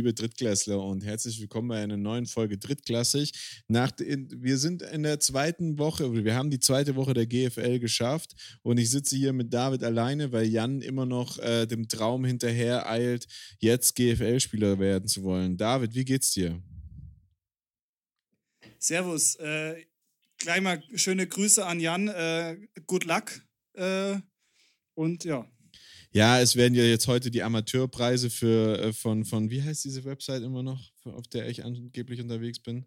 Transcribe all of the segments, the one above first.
liebe Drittklässler und herzlich willkommen bei einer neuen Folge Drittklassig. Nach, wir sind in der zweiten Woche, wir haben die zweite Woche der GFL geschafft und ich sitze hier mit David alleine, weil Jan immer noch äh, dem Traum hinterher eilt, jetzt GFL-Spieler werden zu wollen. David, wie geht's dir? Servus. Äh, gleich mal schöne Grüße an Jan. Äh, good luck. Äh, und ja. Ja, es werden ja jetzt heute die Amateurpreise für äh, von, von, wie heißt diese Website immer noch, auf der ich angeblich unterwegs bin?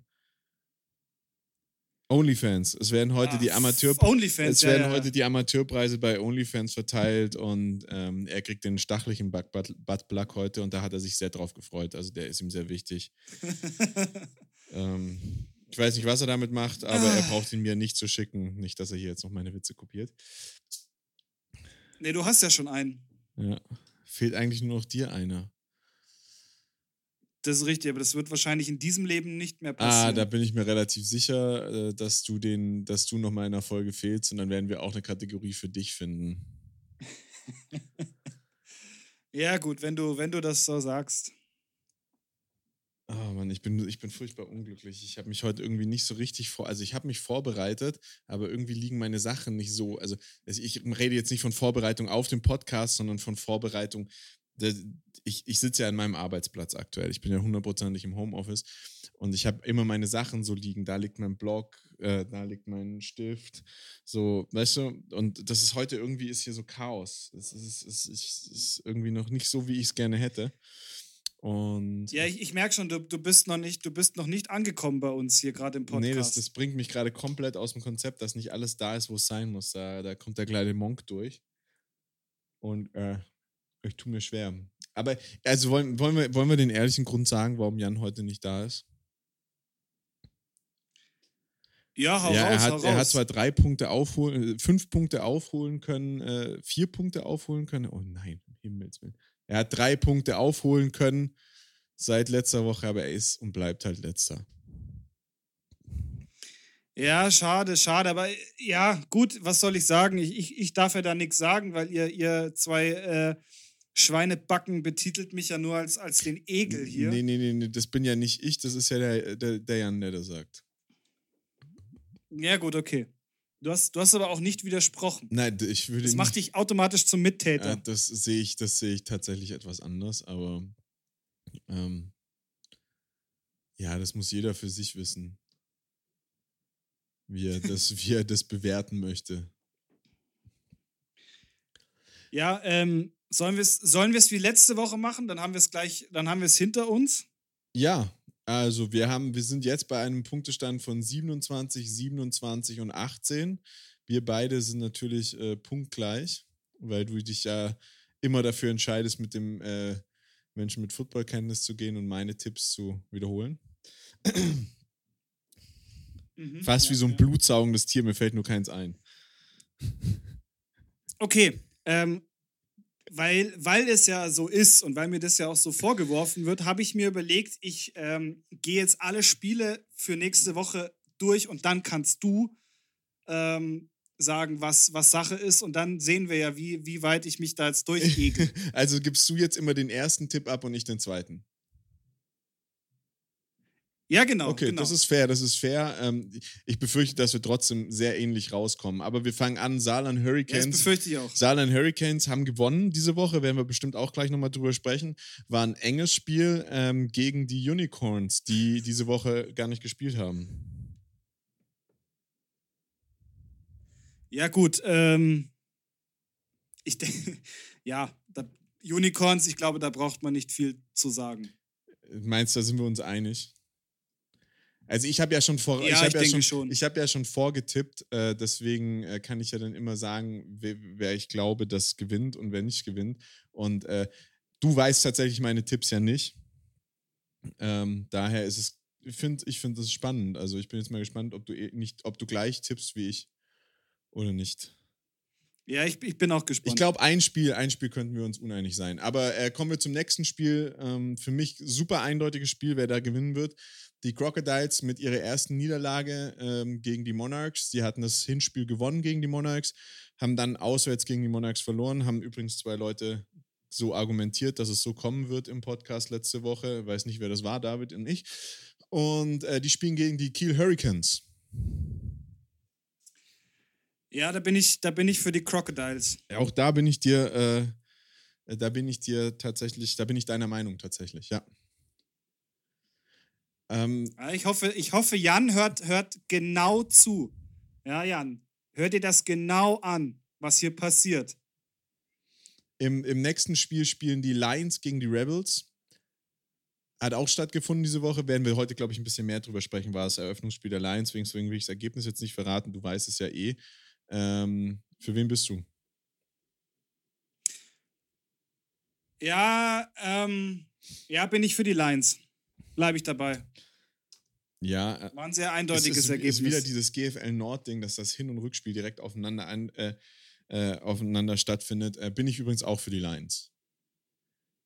OnlyFans. Es werden heute ah, die Amateur OnlyFans, es werden ja, heute die Amateurpreise bei OnlyFans verteilt und ähm, er kriegt den stachlichen Buttplug heute und da hat er sich sehr drauf gefreut. Also der ist ihm sehr wichtig. ähm, ich weiß nicht, was er damit macht, aber ah. er braucht ihn mir nicht zu schicken. Nicht, dass er hier jetzt noch meine Witze kopiert. Nee, du hast ja schon einen. Ja. Fehlt eigentlich nur noch dir einer. Das ist richtig, aber das wird wahrscheinlich in diesem Leben nicht mehr ah, passieren. Ah, da bin ich mir relativ sicher, äh, dass du den, dass du noch mal in einer Folge fehlst und dann werden wir auch eine Kategorie für dich finden. ja, gut, wenn du, wenn du das so sagst. Oh Mann, ich bin, ich bin furchtbar unglücklich. Ich habe mich heute irgendwie nicht so richtig vor, also ich habe mich vorbereitet, aber irgendwie liegen meine Sachen nicht so. Also ich rede jetzt nicht von Vorbereitung auf dem Podcast, sondern von Vorbereitung. Ich, ich sitze ja an meinem Arbeitsplatz aktuell. Ich bin ja hundertprozentig im Homeoffice und ich habe immer meine Sachen so liegen. Da liegt mein Blog, äh, da liegt mein Stift, so, weißt du. Und das ist heute irgendwie ist hier so Chaos. Es ist, es ist, es ist irgendwie noch nicht so, wie ich es gerne hätte. Und ja, ich, ich merke schon, du, du, bist noch nicht, du bist noch nicht angekommen bei uns hier gerade im Podcast. Nee, das, das bringt mich gerade komplett aus dem Konzept, dass nicht alles da ist, wo es sein muss. Da, da kommt der kleine Monk durch. Und äh, ich tue mir schwer. Aber also wollen, wollen, wir, wollen wir den ehrlichen Grund sagen, warum Jan heute nicht da ist? Ja, hau ja, raus, er hat, hau er hat zwar drei Punkte aufholen, fünf Punkte aufholen können, äh, vier Punkte aufholen können. Oh nein, um Himmels Willen. Er hat drei Punkte aufholen können seit letzter Woche, aber er ist und bleibt halt letzter. Ja, schade, schade. Aber ja, gut, was soll ich sagen? Ich, ich, ich darf ja da nichts sagen, weil ihr, ihr zwei äh, Schweinebacken betitelt mich ja nur als, als den Egel hier. Nee, nee, nee, nee, das bin ja nicht ich, das ist ja der, der, der Jan, der das sagt. Ja, gut, okay. Du hast, du hast aber auch nicht widersprochen. Nein, ich würde. Das macht dich automatisch zum Mittäter. Ja, das sehe ich, das sehe ich tatsächlich etwas anders, aber ähm, ja, das muss jeder für sich wissen, wie er das, wie er das bewerten möchte. Ja, ähm, sollen wir es sollen wie letzte Woche machen? Dann haben wir es gleich, dann haben wir es hinter uns. Ja, also wir haben, wir sind jetzt bei einem Punktestand von 27, 27 und 18. Wir beide sind natürlich äh, punktgleich, weil du dich ja immer dafür entscheidest, mit dem äh, Menschen mit Footballkenntnis zu gehen und meine Tipps zu wiederholen. Mhm, Fast ja, wie so ein ja. blutsaugendes Tier, mir fällt nur keins ein. Okay, ähm, weil, weil es ja so ist und weil mir das ja auch so vorgeworfen wird, habe ich mir überlegt, ich ähm, gehe jetzt alle Spiele für nächste Woche durch und dann kannst du ähm, sagen, was, was Sache ist und dann sehen wir ja, wie, wie weit ich mich da jetzt durchgehe. also gibst du jetzt immer den ersten Tipp ab und nicht den zweiten? Ja, genau. Okay, genau. das ist fair, das ist fair. Ähm, ich befürchte, dass wir trotzdem sehr ähnlich rauskommen. Aber wir fangen an, Saarland Hurricanes. Ja, das befürchte ich auch. Saarland Hurricanes haben gewonnen diese Woche, werden wir bestimmt auch gleich nochmal drüber sprechen. War ein enges Spiel ähm, gegen die Unicorns, die diese Woche gar nicht gespielt haben. Ja, gut. Ähm, ich denke, ja, da, Unicorns, ich glaube, da braucht man nicht viel zu sagen. Meinst du, da sind wir uns einig? Also ich habe ja schon vor, ja, ich habe ja schon, schon, ich habe ja schon vorgetippt, äh, deswegen äh, kann ich ja dann immer sagen, wer, wer, ich glaube, das gewinnt und wer nicht gewinnt. Und äh, du weißt tatsächlich meine Tipps ja nicht. Ähm, daher ist es, ich finde, ich finde das spannend. Also ich bin jetzt mal gespannt, ob du eh nicht, ob du gleich tippst wie ich oder nicht. Ja, ich, ich bin auch gespannt. Ich glaube, ein Spiel, ein Spiel könnten wir uns uneinig sein. Aber äh, kommen wir zum nächsten Spiel. Ähm, für mich super eindeutiges Spiel, wer da gewinnen wird. Die Crocodiles mit ihrer ersten Niederlage ähm, gegen die Monarchs. Sie hatten das Hinspiel gewonnen gegen die Monarchs, haben dann auswärts gegen die Monarchs verloren, haben übrigens zwei Leute so argumentiert, dass es so kommen wird im Podcast letzte Woche. Weiß nicht, wer das war, David und ich. Und äh, die spielen gegen die Kiel Hurricanes. Ja, da bin ich, da bin ich für die Crocodiles. Ja, auch da bin ich dir, äh, da bin ich dir tatsächlich, da bin ich deiner Meinung tatsächlich, ja. Ähm, ich, hoffe, ich hoffe, Jan hört, hört genau zu. Ja, Jan, hör dir das genau an, was hier passiert. Im, Im nächsten Spiel spielen die Lions gegen die Rebels. Hat auch stattgefunden diese Woche. Werden wir heute, glaube ich, ein bisschen mehr drüber sprechen. War das Eröffnungsspiel der Lions. Deswegen will ich das Ergebnis jetzt nicht verraten. Du weißt es ja eh. Ähm, für wen bist du? Ja, ähm, ja, bin ich für die Lions. Bleibe ich dabei. Ja. Äh, War ein sehr eindeutiges es ist, Ergebnis. ist wieder dieses GFL Nord-Ding, dass das Hin- und Rückspiel direkt aufeinander, an, äh, äh, aufeinander stattfindet. Äh, bin ich übrigens auch für die Lions.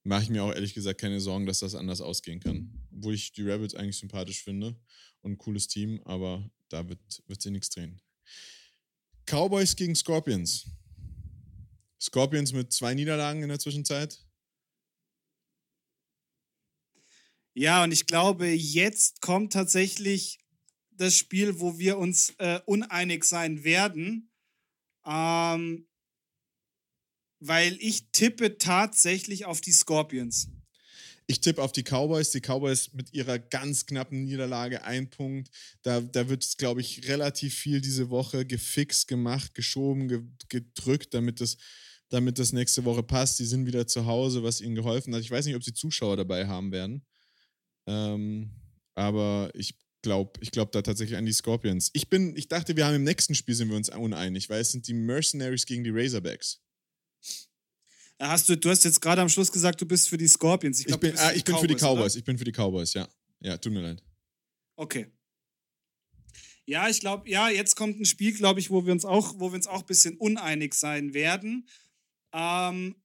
Mache ich mir auch ehrlich gesagt keine Sorgen, dass das anders ausgehen kann. Obwohl ich die Rebels eigentlich sympathisch finde und ein cooles Team, aber da wird, wird sich nichts drehen. Cowboys gegen Scorpions. Scorpions mit zwei Niederlagen in der Zwischenzeit. Ja, und ich glaube, jetzt kommt tatsächlich das Spiel, wo wir uns äh, uneinig sein werden. Ähm, weil ich tippe tatsächlich auf die Scorpions. Ich tippe auf die Cowboys. Die Cowboys mit ihrer ganz knappen Niederlage ein Punkt. Da, da wird es, glaube ich, relativ viel diese Woche gefixt, gemacht, geschoben, ge gedrückt, damit das, damit das nächste Woche passt. Die sind wieder zu Hause, was ihnen geholfen hat. Ich weiß nicht, ob sie Zuschauer dabei haben werden. Ähm, aber ich glaube ich glaub da tatsächlich an die Scorpions. Ich bin, ich dachte, wir haben im nächsten Spiel sind wir uns uneinig, weil es sind die Mercenaries gegen die Razorbacks. Hast du, du hast jetzt gerade am Schluss gesagt, du bist für die Scorpions. Ich, glaub, ich bin, ah, ich bin für die Cowboys. Oder? Ich bin für die Cowboys, ja. Ja, tut mir leid. Okay. Ja, ich glaube, ja, jetzt kommt ein Spiel, glaube ich, wo wir uns auch, wo wir uns auch ein bisschen uneinig sein werden. Ähm,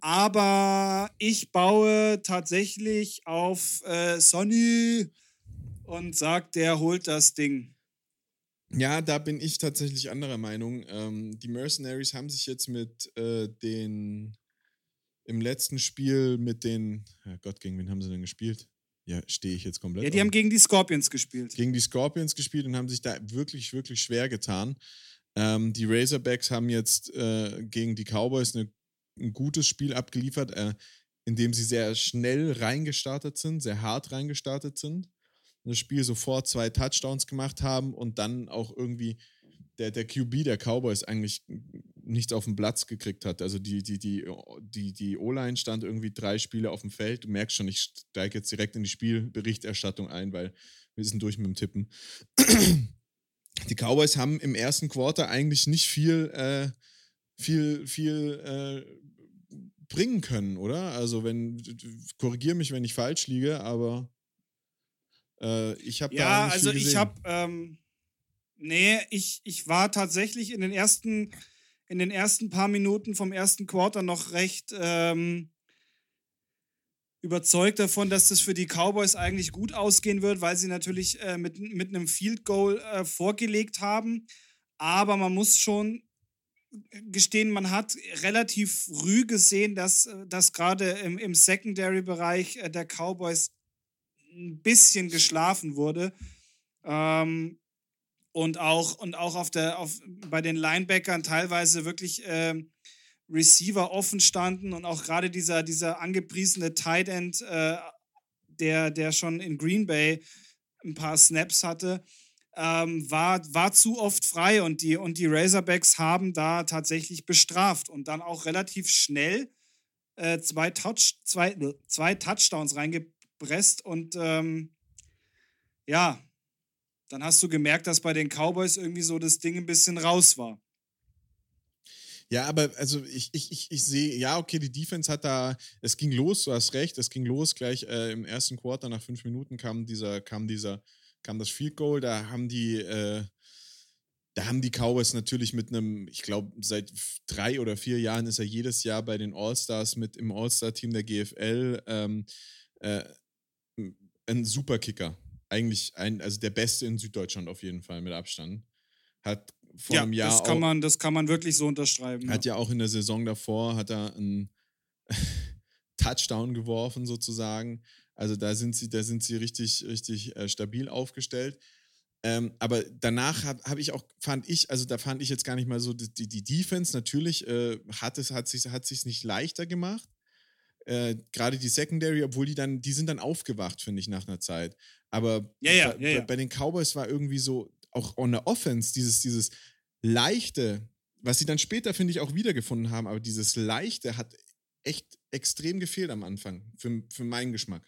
aber ich baue tatsächlich auf äh, Sonny und sage, der holt das Ding. Ja, da bin ich tatsächlich anderer Meinung. Ähm, die Mercenaries haben sich jetzt mit äh, den im letzten Spiel mit den, oh Gott, gegen wen haben sie denn gespielt? Ja, stehe ich jetzt komplett. Ja, die auf. haben gegen die Scorpions gespielt. Gegen die Scorpions gespielt und haben sich da wirklich, wirklich schwer getan. Ähm, die Razorbacks haben jetzt äh, gegen die Cowboys eine ein gutes Spiel abgeliefert, äh, indem sie sehr schnell reingestartet sind, sehr hart reingestartet sind. Das Spiel sofort zwei Touchdowns gemacht haben und dann auch irgendwie der, der QB der Cowboys eigentlich nichts auf den Platz gekriegt hat. Also die, die, die, die, die O-Line stand irgendwie drei Spiele auf dem Feld. Du merkst schon, ich steige jetzt direkt in die Spielberichterstattung ein, weil wir sind durch mit dem Tippen. Die Cowboys haben im ersten Quarter eigentlich nicht viel, äh, viel, viel äh, bringen können, oder? Also wenn, korrigiere mich, wenn ich falsch liege, aber äh, ich habe ja, da nicht also ich habe, ähm, nee, ich, ich war tatsächlich in den ersten, in den ersten paar Minuten vom ersten Quarter noch recht ähm, überzeugt davon, dass das für die Cowboys eigentlich gut ausgehen wird, weil sie natürlich äh, mit, mit einem Field Goal äh, vorgelegt haben. Aber man muss schon gestehen, man hat relativ früh gesehen, dass, äh, dass gerade im, im Secondary-Bereich äh, der Cowboys ein bisschen geschlafen wurde. Ähm, und auch, und auch auf der, auf, bei den Linebackern teilweise wirklich ähm, Receiver offen standen und auch gerade dieser, dieser angepriesene Tight End, äh, der, der schon in Green Bay ein paar Snaps hatte, ähm, war, war zu oft frei und die, und die Razorbacks haben da tatsächlich bestraft und dann auch relativ schnell äh, zwei, Touch, zwei, zwei Touchdowns reingepresst und ähm, ja, dann hast du gemerkt, dass bei den Cowboys irgendwie so das Ding ein bisschen raus war. Ja, aber also ich, ich, ich, ich sehe, ja, okay, die Defense hat da, es ging los, du hast recht, es ging los, gleich äh, im ersten Quarter, nach fünf Minuten kam dieser, kam dieser kam das Field Goal, da haben die, äh, da haben die Cowboys natürlich mit einem, ich glaube, seit drei oder vier Jahren ist er jedes Jahr bei den All-Stars mit im All-Star-Team der GFL ähm, äh, ein Superkicker. Eigentlich ein, also der Beste in Süddeutschland auf jeden Fall mit Abstand. Hat vor ja, einem Jahr. Das kann, auch, man, das kann man wirklich so unterschreiben. Hat ja. ja auch in der Saison davor, hat er ein Touchdown geworfen sozusagen. Also da sind sie, da sind sie richtig, richtig äh, stabil aufgestellt. Ähm, aber danach habe hab ich auch, fand ich, also da fand ich jetzt gar nicht mal so, die, die Defense natürlich äh, hat es hat sich hat nicht leichter gemacht. Äh, Gerade die Secondary, obwohl die dann, die sind dann aufgewacht, finde ich, nach einer Zeit. Aber ja, ja, bei, ja, bei den Cowboys war irgendwie so, auch on der Offense, dieses, dieses leichte, was sie dann später, finde ich, auch wiedergefunden haben, aber dieses leichte hat echt extrem gefehlt am Anfang, für, für meinen Geschmack.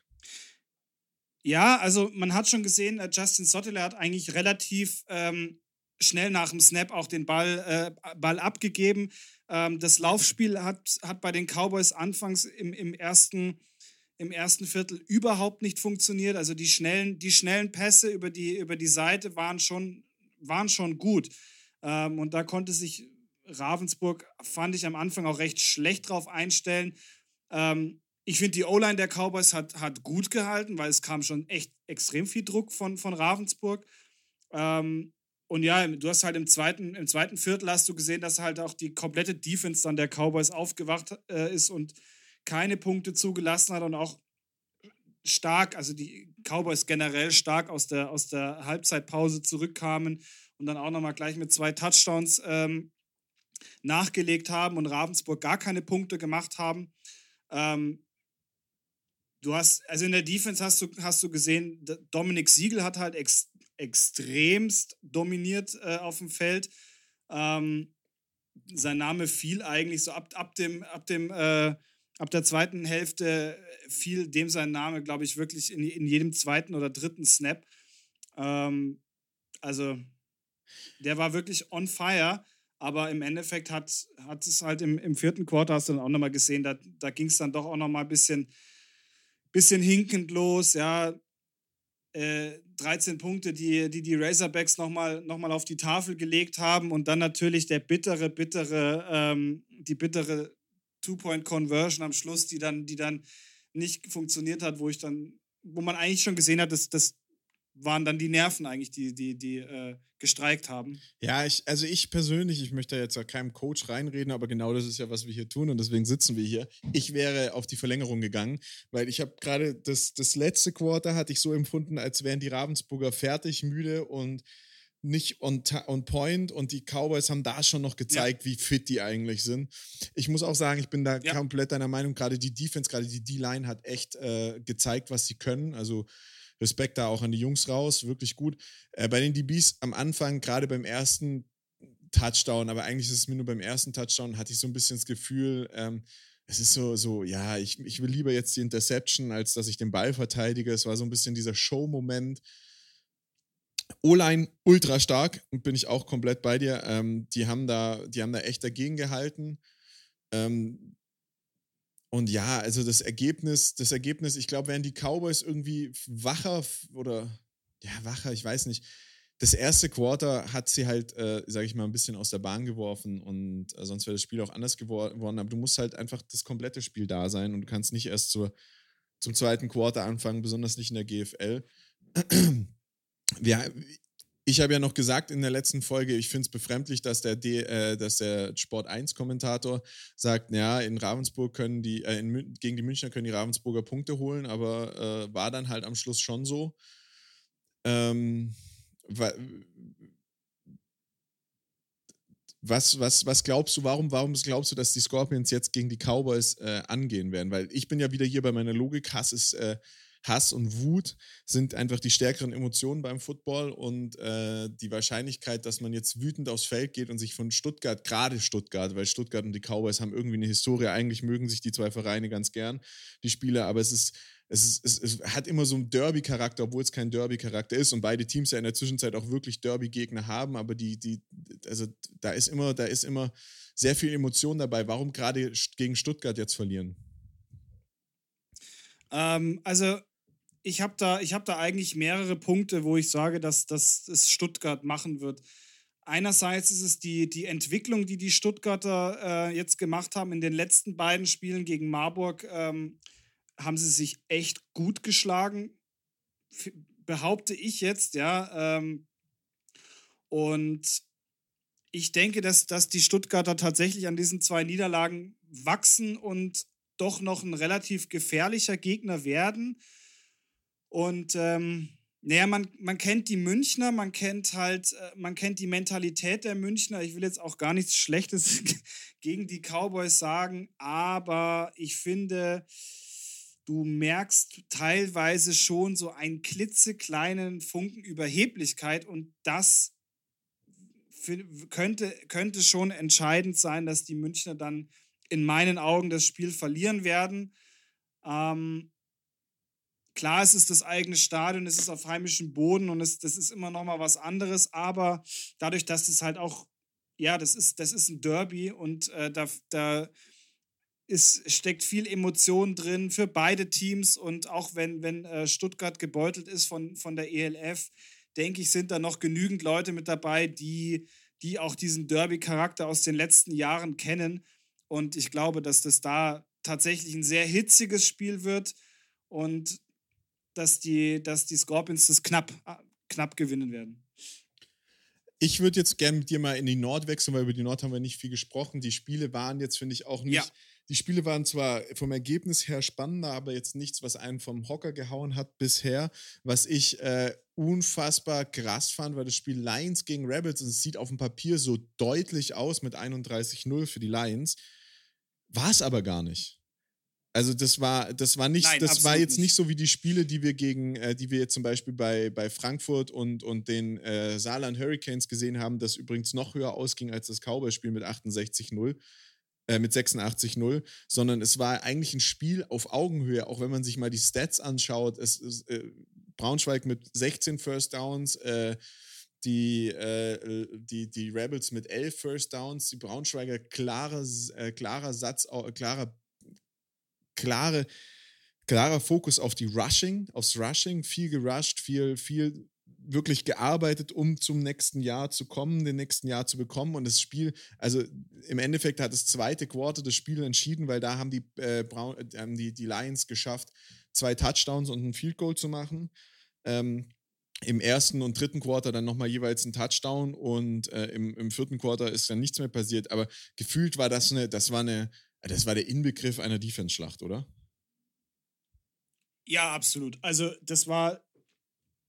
Ja, also man hat schon gesehen, äh, Justin Sottele hat eigentlich relativ ähm, schnell nach dem Snap auch den Ball, äh, Ball abgegeben. Ähm, das Laufspiel hat, hat bei den Cowboys anfangs im, im, ersten, im ersten Viertel überhaupt nicht funktioniert. Also die schnellen, die schnellen Pässe über die, über die Seite waren schon, waren schon gut. Ähm, und da konnte sich Ravensburg, fand ich am Anfang auch recht schlecht drauf einstellen. Ähm, ich finde, die O-Line der Cowboys hat, hat gut gehalten, weil es kam schon echt extrem viel Druck von, von Ravensburg. Ähm, und ja, du hast halt im zweiten, im zweiten Viertel hast du gesehen, dass halt auch die komplette Defense dann der Cowboys aufgewacht äh, ist und keine Punkte zugelassen hat und auch stark, also die Cowboys generell stark aus der, aus der Halbzeitpause zurückkamen und dann auch nochmal gleich mit zwei Touchdowns ähm, nachgelegt haben und Ravensburg gar keine Punkte gemacht haben. Ähm, du hast, also in der Defense hast du, hast du gesehen, Dominik Siegel hat halt ex, extremst dominiert äh, auf dem Feld. Ähm, sein Name fiel eigentlich so ab, ab dem, ab dem, äh, ab der zweiten Hälfte fiel dem sein Name, glaube ich, wirklich in, in jedem zweiten oder dritten Snap. Ähm, also der war wirklich on fire. Aber im Endeffekt hat, hat es halt im, im vierten Quarter, hast du dann auch nochmal gesehen, da, da ging es dann doch auch nochmal ein bisschen, bisschen hinkend los. Ja, äh, 13 Punkte, die die, die Razorbacks nochmal noch mal auf die Tafel gelegt haben. Und dann natürlich der bittere, bittere, ähm, die bittere Two-Point-Conversion am Schluss, die dann, die dann nicht funktioniert hat, wo ich dann, wo man eigentlich schon gesehen hat, dass, dass waren dann die Nerven eigentlich, die, die, die äh, gestreikt haben. Ja, ich, also ich persönlich, ich möchte jetzt ja keinem Coach reinreden, aber genau das ist ja, was wir hier tun und deswegen sitzen wir hier. Ich wäre auf die Verlängerung gegangen, weil ich habe gerade das, das letzte Quarter hatte ich so empfunden, als wären die Ravensburger fertig, müde und nicht on, on point und die Cowboys haben da schon noch gezeigt, ja. wie fit die eigentlich sind. Ich muss auch sagen, ich bin da ja. komplett deiner Meinung, gerade die Defense, gerade die D-Line hat echt äh, gezeigt, was sie können. Also Respekt da auch an die Jungs raus, wirklich gut. Äh, bei den DBs am Anfang, gerade beim ersten Touchdown, aber eigentlich ist es mir nur beim ersten Touchdown, hatte ich so ein bisschen das Gefühl, ähm, es ist so, so ja, ich, ich will lieber jetzt die Interception, als dass ich den Ball verteidige. Es war so ein bisschen dieser Show-Moment. O-Line ultra stark, bin ich auch komplett bei dir. Ähm, die, haben da, die haben da echt dagegen gehalten. Ähm, und ja, also das Ergebnis, das Ergebnis, ich glaube, wären die Cowboys irgendwie wacher oder ja, wacher, ich weiß nicht. Das erste Quarter hat sie halt, äh, sage ich mal, ein bisschen aus der Bahn geworfen und äh, sonst wäre das Spiel auch anders geworden. Aber du musst halt einfach das komplette Spiel da sein und du kannst nicht erst zur, zum zweiten Quarter anfangen, besonders nicht in der GFL. Ja, ich habe ja noch gesagt in der letzten Folge, ich finde es befremdlich, dass der, äh, dass der Sport 1-Kommentator sagt, ja, in Ravensburg können die, äh, in, gegen die Münchner können die Ravensburger Punkte holen, aber äh, war dann halt am Schluss schon so. Ähm, was, was, was glaubst du, warum, warum glaubst du, dass die Scorpions jetzt gegen die Cowboys äh, angehen werden? Weil ich bin ja wieder hier bei meiner Logik, Hass ist äh, Hass und Wut sind einfach die stärkeren Emotionen beim Football und äh, die Wahrscheinlichkeit, dass man jetzt wütend aufs Feld geht und sich von Stuttgart, gerade Stuttgart, weil Stuttgart und die Cowboys haben irgendwie eine Historie, eigentlich mögen sich die zwei Vereine ganz gern, die Spieler, aber es ist, es, ist, es, es hat immer so einen Derby-Charakter, obwohl es kein Derby-Charakter ist und beide Teams ja in der Zwischenzeit auch wirklich Derby-Gegner haben, aber die, die, also da ist immer, da ist immer sehr viel Emotion dabei. Warum gerade gegen Stuttgart jetzt verlieren? Ähm, also ich habe da, hab da eigentlich mehrere Punkte, wo ich sage, dass, dass es Stuttgart machen wird. Einerseits ist es die, die Entwicklung, die die Stuttgarter äh, jetzt gemacht haben. In den letzten beiden Spielen gegen Marburg ähm, haben sie sich echt gut geschlagen, behaupte ich jetzt, ja. Ähm, und ich denke, dass, dass die Stuttgarter tatsächlich an diesen zwei Niederlagen wachsen und doch noch ein relativ gefährlicher Gegner werden. Und ähm, naja, man, man kennt die Münchner, man kennt halt, äh, man kennt die Mentalität der Münchner. Ich will jetzt auch gar nichts Schlechtes gegen die Cowboys sagen, aber ich finde, du merkst teilweise schon so einen klitzekleinen Funken Überheblichkeit und das könnte, könnte schon entscheidend sein, dass die Münchner dann in meinen Augen das Spiel verlieren werden. Ähm, klar, es ist das eigene Stadion, es ist auf heimischem Boden und es, das ist immer noch mal was anderes, aber dadurch, dass es halt auch, ja, das ist, das ist ein Derby und äh, da, da ist, steckt viel Emotion drin für beide Teams und auch wenn, wenn äh, Stuttgart gebeutelt ist von, von der ELF, denke ich, sind da noch genügend Leute mit dabei, die, die auch diesen Derby-Charakter aus den letzten Jahren kennen. Und ich glaube, dass das da tatsächlich ein sehr hitziges Spiel wird und dass die, dass die Scorpions das knapp, knapp gewinnen werden. Ich würde jetzt gerne mit dir mal in die Nord wechseln, weil über die Nord haben wir nicht viel gesprochen. Die Spiele waren jetzt, finde ich, auch nicht. Ja. Die Spiele waren zwar vom Ergebnis her spannender, aber jetzt nichts, was einen vom Hocker gehauen hat bisher. Was ich äh, unfassbar krass fand, war das Spiel Lions gegen Rebels. Und es sieht auf dem Papier so deutlich aus mit 31-0 für die Lions. War es aber gar nicht. Also das war, das war nicht, Nein, das war jetzt nicht. nicht. so wie die Spiele, die wir gegen, äh, die wir jetzt zum Beispiel bei, bei Frankfurt und, und den äh, Saarland Hurricanes gesehen haben, das übrigens noch höher ausging als das Cowboy-Spiel mit 68-0, äh, mit 86-0, sondern es war eigentlich ein Spiel auf Augenhöhe, auch wenn man sich mal die Stats anschaut. Es, es äh, Braunschweig mit 16 First Downs, äh, die, äh, die, die Rebels mit 11 First Downs, die Braunschweiger klarer, äh, klarer Satz, klarer klare, klarer Fokus auf die Rushing, aufs Rushing, viel gerusht, viel, viel wirklich gearbeitet, um zum nächsten Jahr zu kommen, den nächsten Jahr zu bekommen. Und das Spiel, also im Endeffekt hat das zweite Quarter das Spiel entschieden, weil da haben die, äh, Braun, äh, die, die Lions geschafft, zwei Touchdowns und ein Field Goal zu machen. Ähm, Im ersten und dritten Quarter dann nochmal jeweils ein Touchdown und äh, im, im vierten Quarter ist dann nichts mehr passiert. Aber gefühlt war das eine, das war eine, das war der Inbegriff einer Defense-Schlacht, oder? Ja, absolut. Also, das war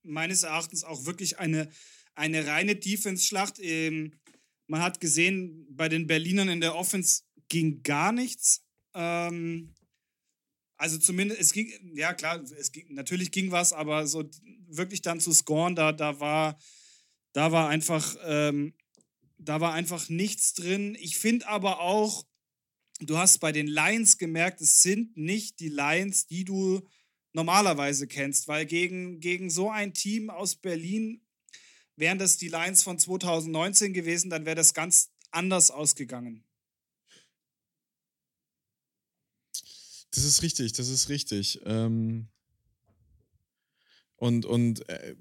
meines Erachtens auch wirklich eine, eine reine Defense-Schlacht. Ähm, man hat gesehen, bei den Berlinern in der Offense ging gar nichts. Ähm, also zumindest, es ging, ja klar, es ging, natürlich ging was, aber so wirklich dann zu scoren, da, da war, da war einfach, ähm, da war einfach nichts drin. Ich finde aber auch, du hast bei den Lions gemerkt, es sind nicht die Lions, die du normalerweise kennst, weil gegen, gegen so ein Team aus Berlin wären das die Lions von 2019 gewesen, dann wäre das ganz anders ausgegangen. Das ist richtig, das ist richtig. Ähm und und äh,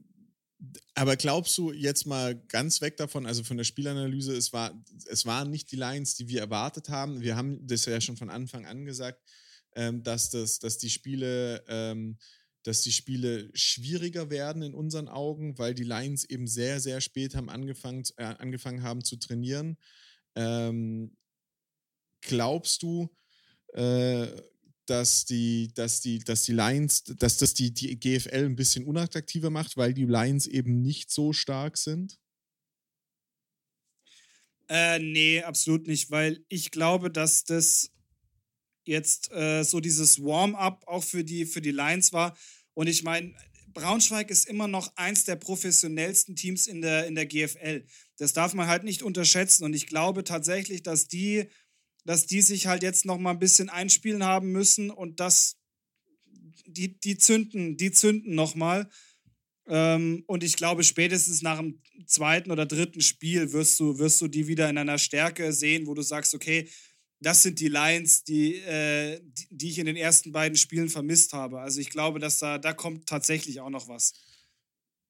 aber glaubst du jetzt mal ganz weg davon, also von der Spielanalyse, es, war, es waren nicht die Lines, die wir erwartet haben. Wir haben das ja schon von Anfang an gesagt, ähm, dass, das, dass, die Spiele, ähm, dass die Spiele schwieriger werden in unseren Augen, weil die Lions eben sehr, sehr spät haben angefangen, äh, angefangen haben zu trainieren. Ähm, glaubst du, äh, dass die, dass die, dass die Lions, dass das die, die GFL ein bisschen unattraktiver macht, weil die Lions eben nicht so stark sind? Äh, nee, absolut nicht, weil ich glaube, dass das jetzt äh, so dieses Warm-up auch für die, für die Lions war. Und ich meine, Braunschweig ist immer noch eins der professionellsten Teams in der, in der GFL. Das darf man halt nicht unterschätzen. Und ich glaube tatsächlich, dass die dass die sich halt jetzt noch mal ein bisschen einspielen haben müssen und das, die, die zünden, die zünden noch mal. Ähm, und ich glaube, spätestens nach dem zweiten oder dritten Spiel wirst du, wirst du die wieder in einer Stärke sehen, wo du sagst, okay, das sind die Lions, die, äh, die, die, ich in den ersten beiden Spielen vermisst habe. Also ich glaube, dass da, da kommt tatsächlich auch noch was.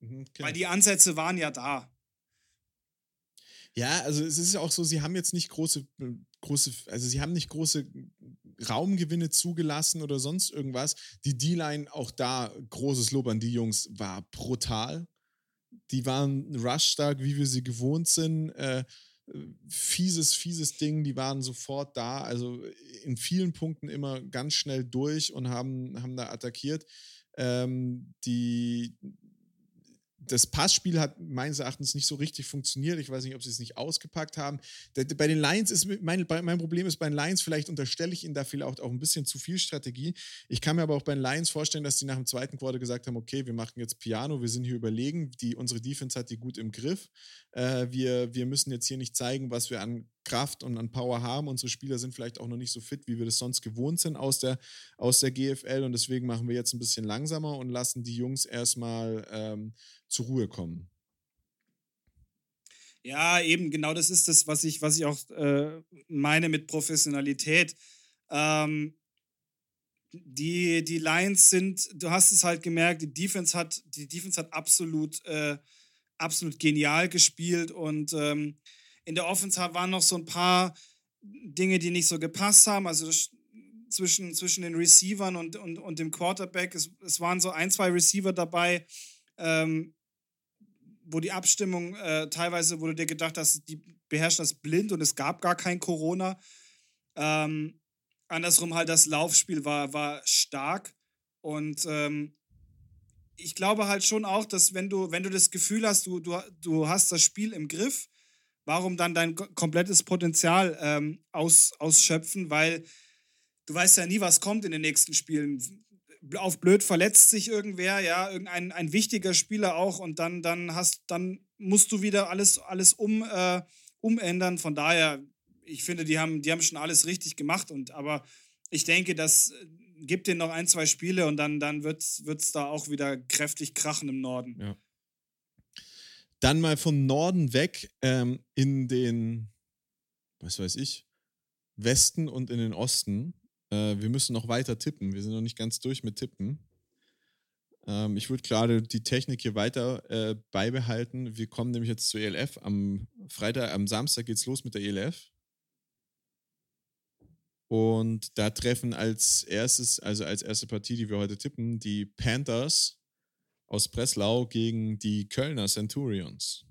Mhm, okay. Weil die Ansätze waren ja da. Ja, also es ist ja auch so, sie haben jetzt nicht große, große, also sie haben nicht große Raumgewinne zugelassen oder sonst irgendwas. Die D-Line, auch da großes Lob an die Jungs, war brutal. Die waren rush stark, wie wir sie gewohnt sind. Äh, fieses, fieses Ding. Die waren sofort da. Also in vielen Punkten immer ganz schnell durch und haben, haben da attackiert. Ähm, die, das Passspiel hat meines Erachtens nicht so richtig funktioniert. Ich weiß nicht, ob sie es nicht ausgepackt haben. Bei den Lions ist mein, mein Problem ist bei den Lions, vielleicht unterstelle ich ihnen da vielleicht auch ein bisschen zu viel Strategie. Ich kann mir aber auch bei den Lions vorstellen, dass sie nach dem zweiten Quarter gesagt haben, okay, wir machen jetzt Piano, wir sind hier überlegen, die, unsere Defense hat die gut im Griff. Äh, wir, wir müssen jetzt hier nicht zeigen, was wir an Kraft und an Power haben. Unsere Spieler sind vielleicht auch noch nicht so fit, wie wir das sonst gewohnt sind aus der, aus der GFL und deswegen machen wir jetzt ein bisschen langsamer und lassen die Jungs erstmal ähm, zur Ruhe kommen. Ja, eben, genau das ist das, was ich, was ich auch äh, meine mit Professionalität. Ähm, die, die Lions sind, du hast es halt gemerkt, die Defense hat, die Defense hat absolut, äh, absolut genial gespielt und ähm, in der Offense waren noch so ein paar Dinge, die nicht so gepasst haben. Also zwischen, zwischen den Receivern und, und, und dem Quarterback. Es, es waren so ein, zwei Receiver dabei, ähm, wo die Abstimmung äh, teilweise, wo du dir gedacht hast, die beherrschen das blind und es gab gar kein Corona. Ähm, andersrum halt das Laufspiel war, war stark und ähm, ich glaube halt schon auch, dass wenn du, wenn du das Gefühl hast, du, du, du hast das Spiel im Griff, warum dann dein komplettes Potenzial ähm, aus, ausschöpfen, weil du weißt ja nie, was kommt in den nächsten Spielen. Auf blöd verletzt sich irgendwer, ja, irgendein ein wichtiger Spieler auch und dann, dann hast, dann musst du wieder alles, alles um, äh, umändern. Von daher, ich finde, die haben, die haben schon alles richtig gemacht und aber ich denke, das äh, gibt denen noch ein, zwei Spiele und dann, dann wird es da auch wieder kräftig krachen im Norden. Ja. Dann mal vom Norden weg ähm, in den, was weiß ich, Westen und in den Osten. Äh, wir müssen noch weiter tippen. Wir sind noch nicht ganz durch mit Tippen. Ähm, ich würde gerade die Technik hier weiter äh, beibehalten. Wir kommen nämlich jetzt zur ELF. Am Freitag, am Samstag geht es los mit der ELF. Und da treffen als erstes, also als erste Partie, die wir heute tippen, die Panthers aus Breslau gegen die Kölner Centurions.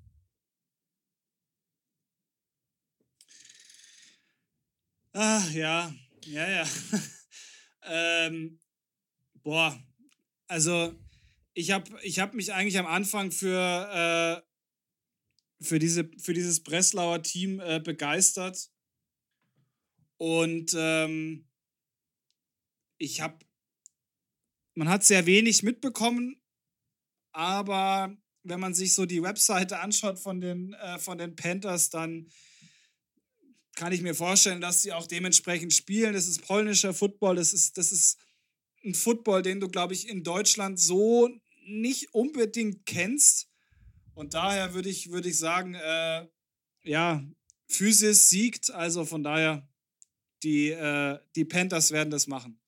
Ah, ja, ja, ja. ähm, boah, also ich habe ich hab mich eigentlich am Anfang für, äh, für, diese, für dieses Breslauer Team äh, begeistert. Und ähm, ich habe, man hat sehr wenig mitbekommen aber wenn man sich so die Webseite anschaut von den, äh, von den Panthers, dann kann ich mir vorstellen, dass sie auch dementsprechend spielen. Das ist polnischer Football, das ist, das ist ein Football, den du, glaube ich, in Deutschland so nicht unbedingt kennst. Und daher würde ich, würd ich sagen, äh, ja, Physis siegt. Also von daher, die, äh, die Panthers werden das machen.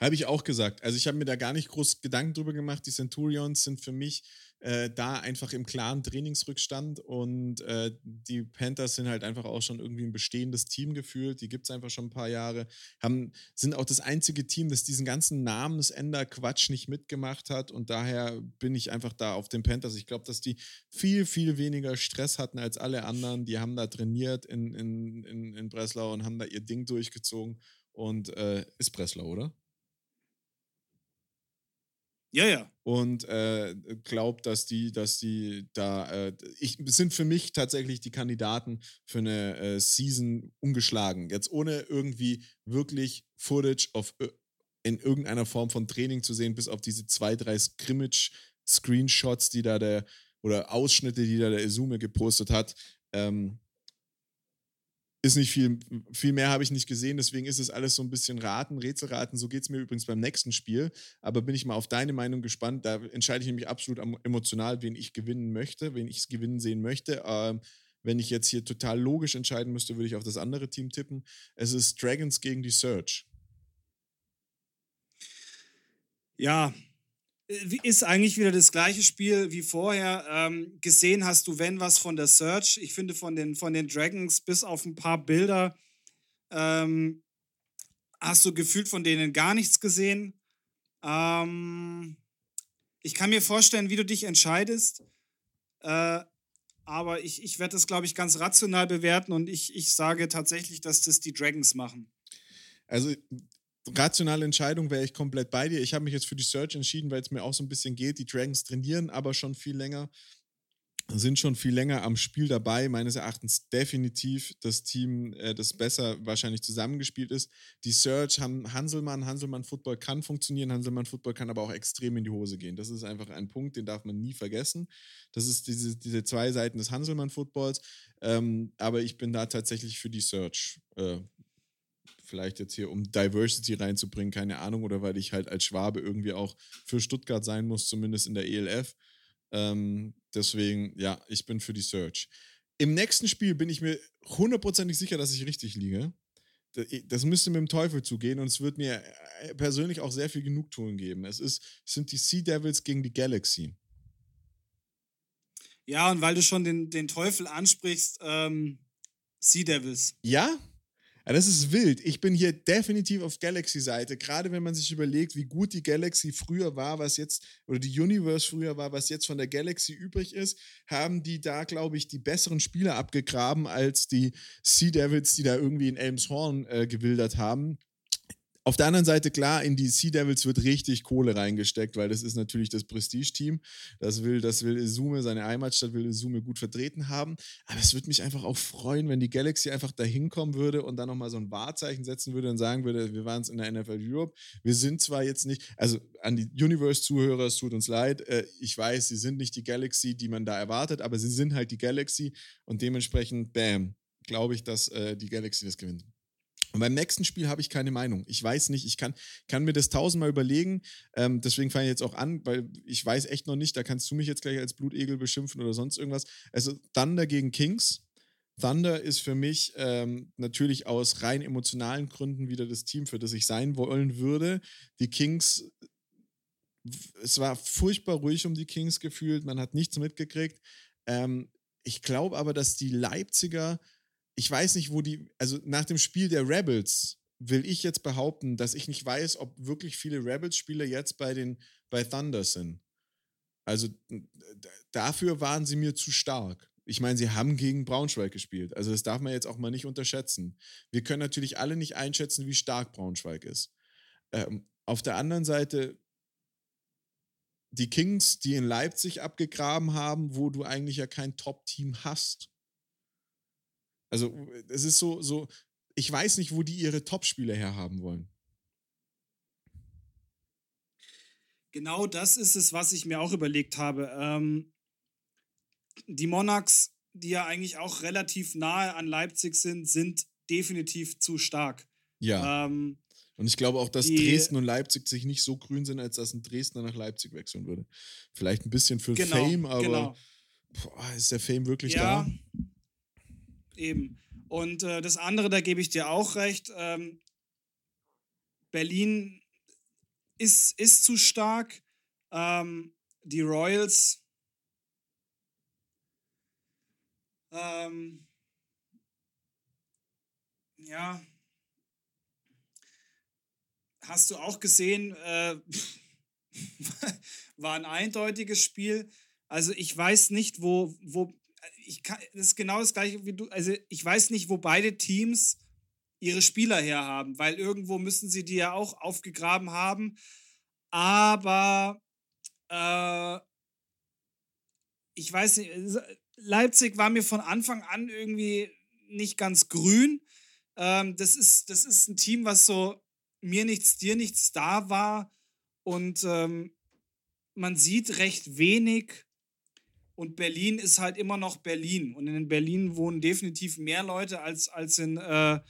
Habe ich auch gesagt. Also ich habe mir da gar nicht groß Gedanken drüber gemacht. Die Centurions sind für mich äh, da einfach im klaren Trainingsrückstand und äh, die Panthers sind halt einfach auch schon irgendwie ein bestehendes Team gefühlt. Die gibt es einfach schon ein paar Jahre. Haben, sind auch das einzige Team, das diesen ganzen Namensender-Quatsch nicht mitgemacht hat und daher bin ich einfach da auf den Panthers. Ich glaube, dass die viel, viel weniger Stress hatten als alle anderen. Die haben da trainiert in, in, in, in Breslau und haben da ihr Ding durchgezogen und äh, ist Breslau, oder? Ja, ja. Und äh, glaubt, dass die, dass die da, äh, ich, sind für mich tatsächlich die Kandidaten für eine äh, Season ungeschlagen. Jetzt ohne irgendwie wirklich Footage auf, in irgendeiner Form von Training zu sehen, bis auf diese zwei, drei Scrimmage-Screenshots, die da der, oder Ausschnitte, die da der Izume gepostet hat. Ähm, ist nicht viel, viel mehr habe ich nicht gesehen, deswegen ist es alles so ein bisschen Raten, Rätselraten. So geht es mir übrigens beim nächsten Spiel. Aber bin ich mal auf deine Meinung gespannt. Da entscheide ich nämlich absolut emotional, wen ich gewinnen möchte, wen ich gewinnen sehen möchte. Ähm, wenn ich jetzt hier total logisch entscheiden müsste, würde ich auf das andere Team tippen. Es ist Dragons gegen die Search. Ja, ist eigentlich wieder das gleiche Spiel wie vorher. Ähm, gesehen hast du, wenn was von der Search. Ich finde von den, von den Dragons bis auf ein paar Bilder ähm, hast du gefühlt von denen gar nichts gesehen. Ähm, ich kann mir vorstellen, wie du dich entscheidest. Äh, aber ich, ich werde das, glaube ich, ganz rational bewerten und ich, ich sage tatsächlich, dass das die Dragons machen. Also rationale Entscheidung wäre ich komplett bei dir. Ich habe mich jetzt für die Search entschieden, weil es mir auch so ein bisschen geht. Die Dragons trainieren aber schon viel länger sind schon viel länger am Spiel dabei. Meines Erachtens definitiv das Team, äh, das besser wahrscheinlich zusammengespielt ist. Die Search haben Hanselmann. Hanselmann Football kann funktionieren. Hanselmann Football kann aber auch extrem in die Hose gehen. Das ist einfach ein Punkt, den darf man nie vergessen. Das ist diese, diese zwei Seiten des Hanselmann Footballs. Ähm, aber ich bin da tatsächlich für die Search. Äh, vielleicht jetzt hier, um Diversity reinzubringen, keine Ahnung, oder weil ich halt als Schwabe irgendwie auch für Stuttgart sein muss, zumindest in der ELF. Ähm, deswegen, ja, ich bin für die Search. Im nächsten Spiel bin ich mir hundertprozentig sicher, dass ich richtig liege. Das müsste mit dem Teufel zugehen und es wird mir äh, persönlich auch sehr viel Genugtuung geben. Es, ist, es sind die Sea Devils gegen die Galaxy. Ja, und weil du schon den, den Teufel ansprichst, ähm, Sea Devils. Ja? Ja, das ist wild. Ich bin hier definitiv auf Galaxy-Seite. Gerade wenn man sich überlegt, wie gut die Galaxy früher war, was jetzt, oder die Universe früher war, was jetzt von der Galaxy übrig ist, haben die da, glaube ich, die besseren Spieler abgegraben als die Sea Devils, die da irgendwie in Elmshorn äh, gewildert haben. Auf der anderen Seite, klar, in die Sea Devils wird richtig Kohle reingesteckt, weil das ist natürlich das Prestige-Team. Das will, das will Izume, seine Heimatstadt will Izume gut vertreten haben. Aber es würde mich einfach auch freuen, wenn die Galaxy einfach da hinkommen würde und dann nochmal so ein Wahrzeichen setzen würde und sagen würde, wir waren es in der NFL Europe. Wir sind zwar jetzt nicht, also an die Universe-Zuhörer, es tut uns leid. Äh, ich weiß, sie sind nicht die Galaxy, die man da erwartet, aber sie sind halt die Galaxy und dementsprechend, bam, glaube ich, dass äh, die Galaxy das gewinnt. Und beim nächsten Spiel habe ich keine Meinung. Ich weiß nicht, ich kann, kann mir das tausendmal überlegen. Ähm, deswegen fange ich jetzt auch an, weil ich weiß echt noch nicht, da kannst du mich jetzt gleich als Blutegel beschimpfen oder sonst irgendwas. Also Thunder gegen Kings. Thunder ist für mich ähm, natürlich aus rein emotionalen Gründen wieder das Team, für das ich sein wollen würde. Die Kings, es war furchtbar ruhig um die Kings gefühlt, man hat nichts mitgekriegt. Ähm, ich glaube aber, dass die Leipziger ich weiß nicht, wo die, also nach dem Spiel der Rebels will ich jetzt behaupten, dass ich nicht weiß, ob wirklich viele Rebels-Spieler jetzt bei den bei Thunder sind. Also dafür waren sie mir zu stark. Ich meine, sie haben gegen Braunschweig gespielt. Also das darf man jetzt auch mal nicht unterschätzen. Wir können natürlich alle nicht einschätzen, wie stark Braunschweig ist. Ähm, auf der anderen Seite die Kings, die in Leipzig abgegraben haben, wo du eigentlich ja kein Top-Team hast. Also es ist so, so, ich weiß nicht, wo die ihre Top-Spieler herhaben wollen. Genau das ist es, was ich mir auch überlegt habe. Ähm, die Monarchs, die ja eigentlich auch relativ nahe an Leipzig sind, sind definitiv zu stark. Ja. Ähm, und ich glaube auch, dass die, Dresden und Leipzig sich nicht so grün sind, als dass ein Dresdner nach Leipzig wechseln würde. Vielleicht ein bisschen für genau, Fame, aber genau. boah, ist der Fame wirklich ja, da? Eben. Und äh, das andere, da gebe ich dir auch recht. Ähm, Berlin ist, ist zu stark. Ähm, die Royals. Ähm, ja. Hast du auch gesehen, äh, war ein eindeutiges Spiel. Also ich weiß nicht, wo, wo ich kann, das ist genau das gleiche wie du. Also ich weiß nicht, wo beide Teams ihre Spieler herhaben, weil irgendwo müssen sie die ja auch aufgegraben haben. Aber äh, ich weiß nicht, Leipzig war mir von Anfang an irgendwie nicht ganz grün. Ähm, das, ist, das ist ein Team, was so mir nichts, dir nichts da war. Und ähm, man sieht recht wenig und Berlin ist halt immer noch Berlin. Und in Berlin wohnen definitiv mehr Leute als, als, in, äh,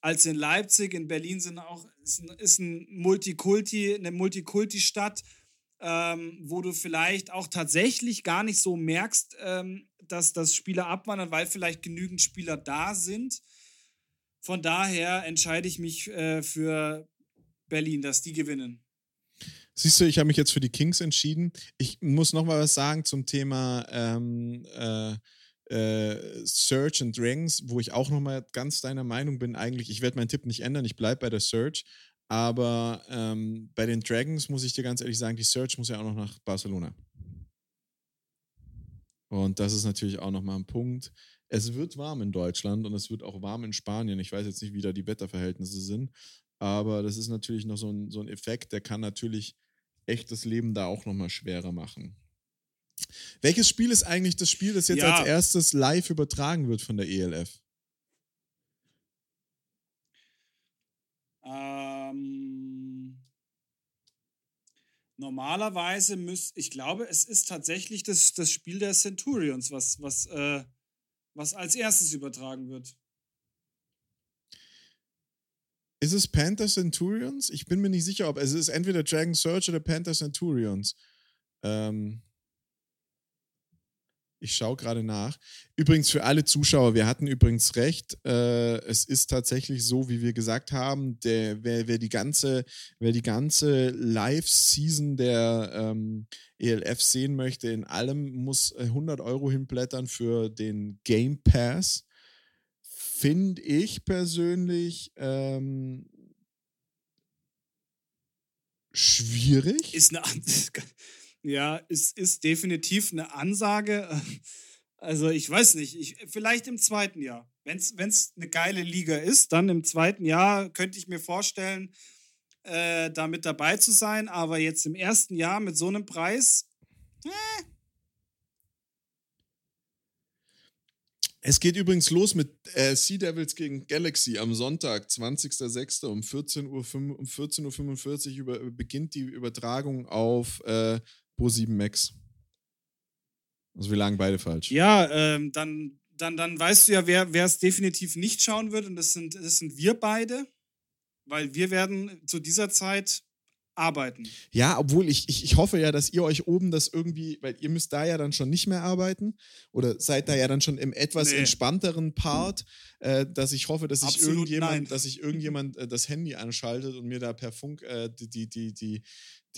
als in Leipzig. In Berlin sind auch, ist ist ein Multikulti, eine Multikulti-Stadt, ähm, wo du vielleicht auch tatsächlich gar nicht so merkst, ähm, dass, dass Spieler abwandern, weil vielleicht genügend Spieler da sind. Von daher entscheide ich mich äh, für Berlin, dass die gewinnen. Siehst du, ich habe mich jetzt für die Kings entschieden. Ich muss noch mal was sagen zum Thema ähm, äh, äh, Search and Dragons, wo ich auch noch mal ganz deiner Meinung bin. Eigentlich, ich werde meinen Tipp nicht ändern. Ich bleibe bei der Search. Aber ähm, bei den Dragons muss ich dir ganz ehrlich sagen, die Search muss ja auch noch nach Barcelona. Und das ist natürlich auch nochmal ein Punkt. Es wird warm in Deutschland und es wird auch warm in Spanien. Ich weiß jetzt nicht, wie da die Wetterverhältnisse sind, aber das ist natürlich noch so ein, so ein Effekt, der kann natürlich echt das Leben da auch nochmal schwerer machen. Welches Spiel ist eigentlich das Spiel, das jetzt ja. als erstes live übertragen wird von der ELF? Ähm, normalerweise müsste, ich glaube, es ist tatsächlich das, das Spiel der Centurions, was, was, äh, was als erstes übertragen wird. Ist es Panther Centurions? Ich bin mir nicht sicher, ob es ist entweder Dragon Search oder Panther Centurions. Ähm, ich schaue gerade nach. Übrigens für alle Zuschauer, wir hatten übrigens recht. Äh, es ist tatsächlich so, wie wir gesagt haben, der, wer, wer die ganze, ganze Live-Season der ähm, ELF sehen möchte, in allem muss 100 Euro hinblättern für den Game Pass. Finde ich persönlich ähm, schwierig. Ist eine Ja, es ist definitiv eine Ansage. Also ich weiß nicht, ich, vielleicht im zweiten Jahr. Wenn es eine geile Liga ist, dann im zweiten Jahr könnte ich mir vorstellen, äh, da mit dabei zu sein. Aber jetzt im ersten Jahr mit so einem Preis, äh, Es geht übrigens los mit äh, Sea Devils gegen Galaxy am Sonntag, 20.06. um 14.45 Uhr, um 14 über, beginnt die Übertragung auf äh, Pro7 Max. Also wir lagen beide falsch. Ja, ähm, dann, dann, dann weißt du ja, wer es definitiv nicht schauen wird und das sind, das sind wir beide, weil wir werden zu dieser Zeit arbeiten. Ja, obwohl ich, ich, ich hoffe ja, dass ihr euch oben das irgendwie, weil ihr müsst da ja dann schon nicht mehr arbeiten oder seid da ja dann schon im etwas nee. entspannteren Part, äh, dass ich hoffe, dass sich irgendjemand, dass sich irgendjemand äh, das Handy anschaltet und mir da per Funk äh, die, die, die, die,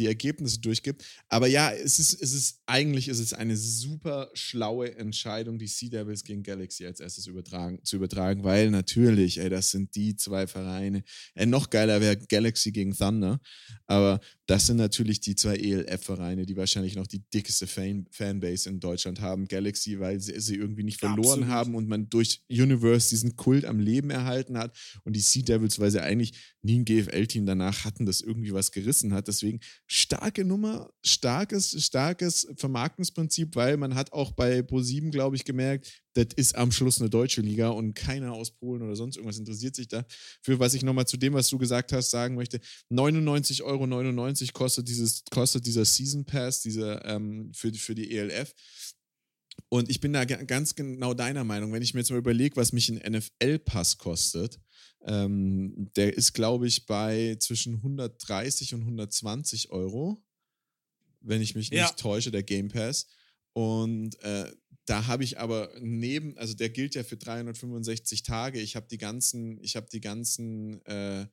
die Ergebnisse durchgibt. Aber ja, es ist, es ist eigentlich ist es eine super schlaue Entscheidung, die Sea Devils gegen Galaxy als erstes übertragen, zu übertragen, weil natürlich, ey, das sind die zwei Vereine. Ey, noch geiler wäre Galaxy gegen Thunder, aber das sind natürlich die zwei ELF-Vereine, die wahrscheinlich noch die dickeste Fan Fanbase in Deutschland haben. Galaxy, weil sie, sie irgendwie nicht verloren Absolut. haben und man durch Universe diesen Kult am Leben erhalten hat und die Sea Devils, weil sie eigentlich nie ein GFL-Team danach hatten, das irgendwie was gerissen hat. Deswegen starke Nummer, starkes, starkes Vermarktungsprinzip, weil man hat auch bei Pro7, glaube ich, gemerkt, das ist am Schluss eine deutsche Liga und keiner aus Polen oder sonst irgendwas interessiert sich da. Für was ich nochmal zu dem, was du gesagt hast, sagen möchte, 99,99 Euro kostet, dieses, kostet dieser Season Pass dieser, ähm, für, für die ELF. Und ich bin da ganz genau deiner Meinung. Wenn ich mir jetzt mal überlege, was mich ein NFL-Pass kostet, ähm, der ist, glaube ich, bei zwischen 130 und 120 Euro, wenn ich mich nicht ja. täusche, der Game Pass. Und äh, da habe ich aber neben, also der gilt ja für 365 Tage. Ich habe die ganzen, ich habe die ganzen äh,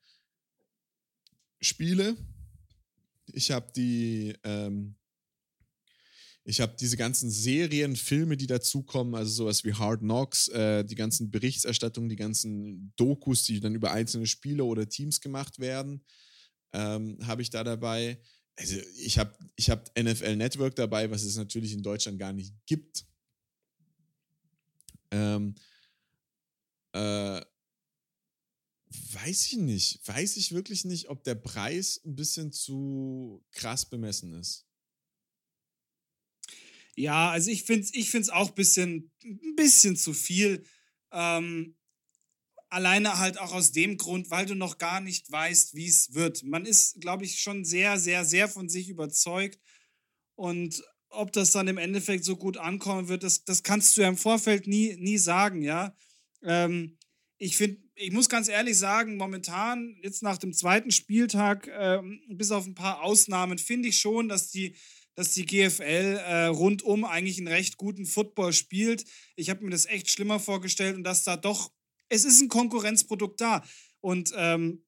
Spiele. Ich habe die, ähm, ich habe diese ganzen Serien, Filme, die dazukommen, also sowas wie Hard Knocks, äh, die ganzen Berichterstattungen, die ganzen Dokus, die dann über einzelne Spiele oder Teams gemacht werden, ähm, habe ich da dabei. Also ich habe ich hab NFL Network dabei, was es natürlich in Deutschland gar nicht gibt. Ähm, äh, weiß ich nicht. Weiß ich wirklich nicht, ob der Preis ein bisschen zu krass bemessen ist. Ja, also ich finde es ich auch ein bisschen, ein bisschen zu viel. Ähm, alleine halt auch aus dem Grund, weil du noch gar nicht weißt, wie es wird. Man ist, glaube ich, schon sehr, sehr, sehr von sich überzeugt. Und ob das dann im Endeffekt so gut ankommen wird, das, das kannst du ja im Vorfeld nie, nie sagen, ja. Ähm, ich finde, ich muss ganz ehrlich sagen, momentan, jetzt nach dem zweiten Spieltag, ähm, bis auf ein paar Ausnahmen, finde ich schon, dass die, dass die GFL äh, rundum eigentlich einen recht guten Football spielt. Ich habe mir das echt schlimmer vorgestellt und dass da doch, es ist ein Konkurrenzprodukt da. Und ähm,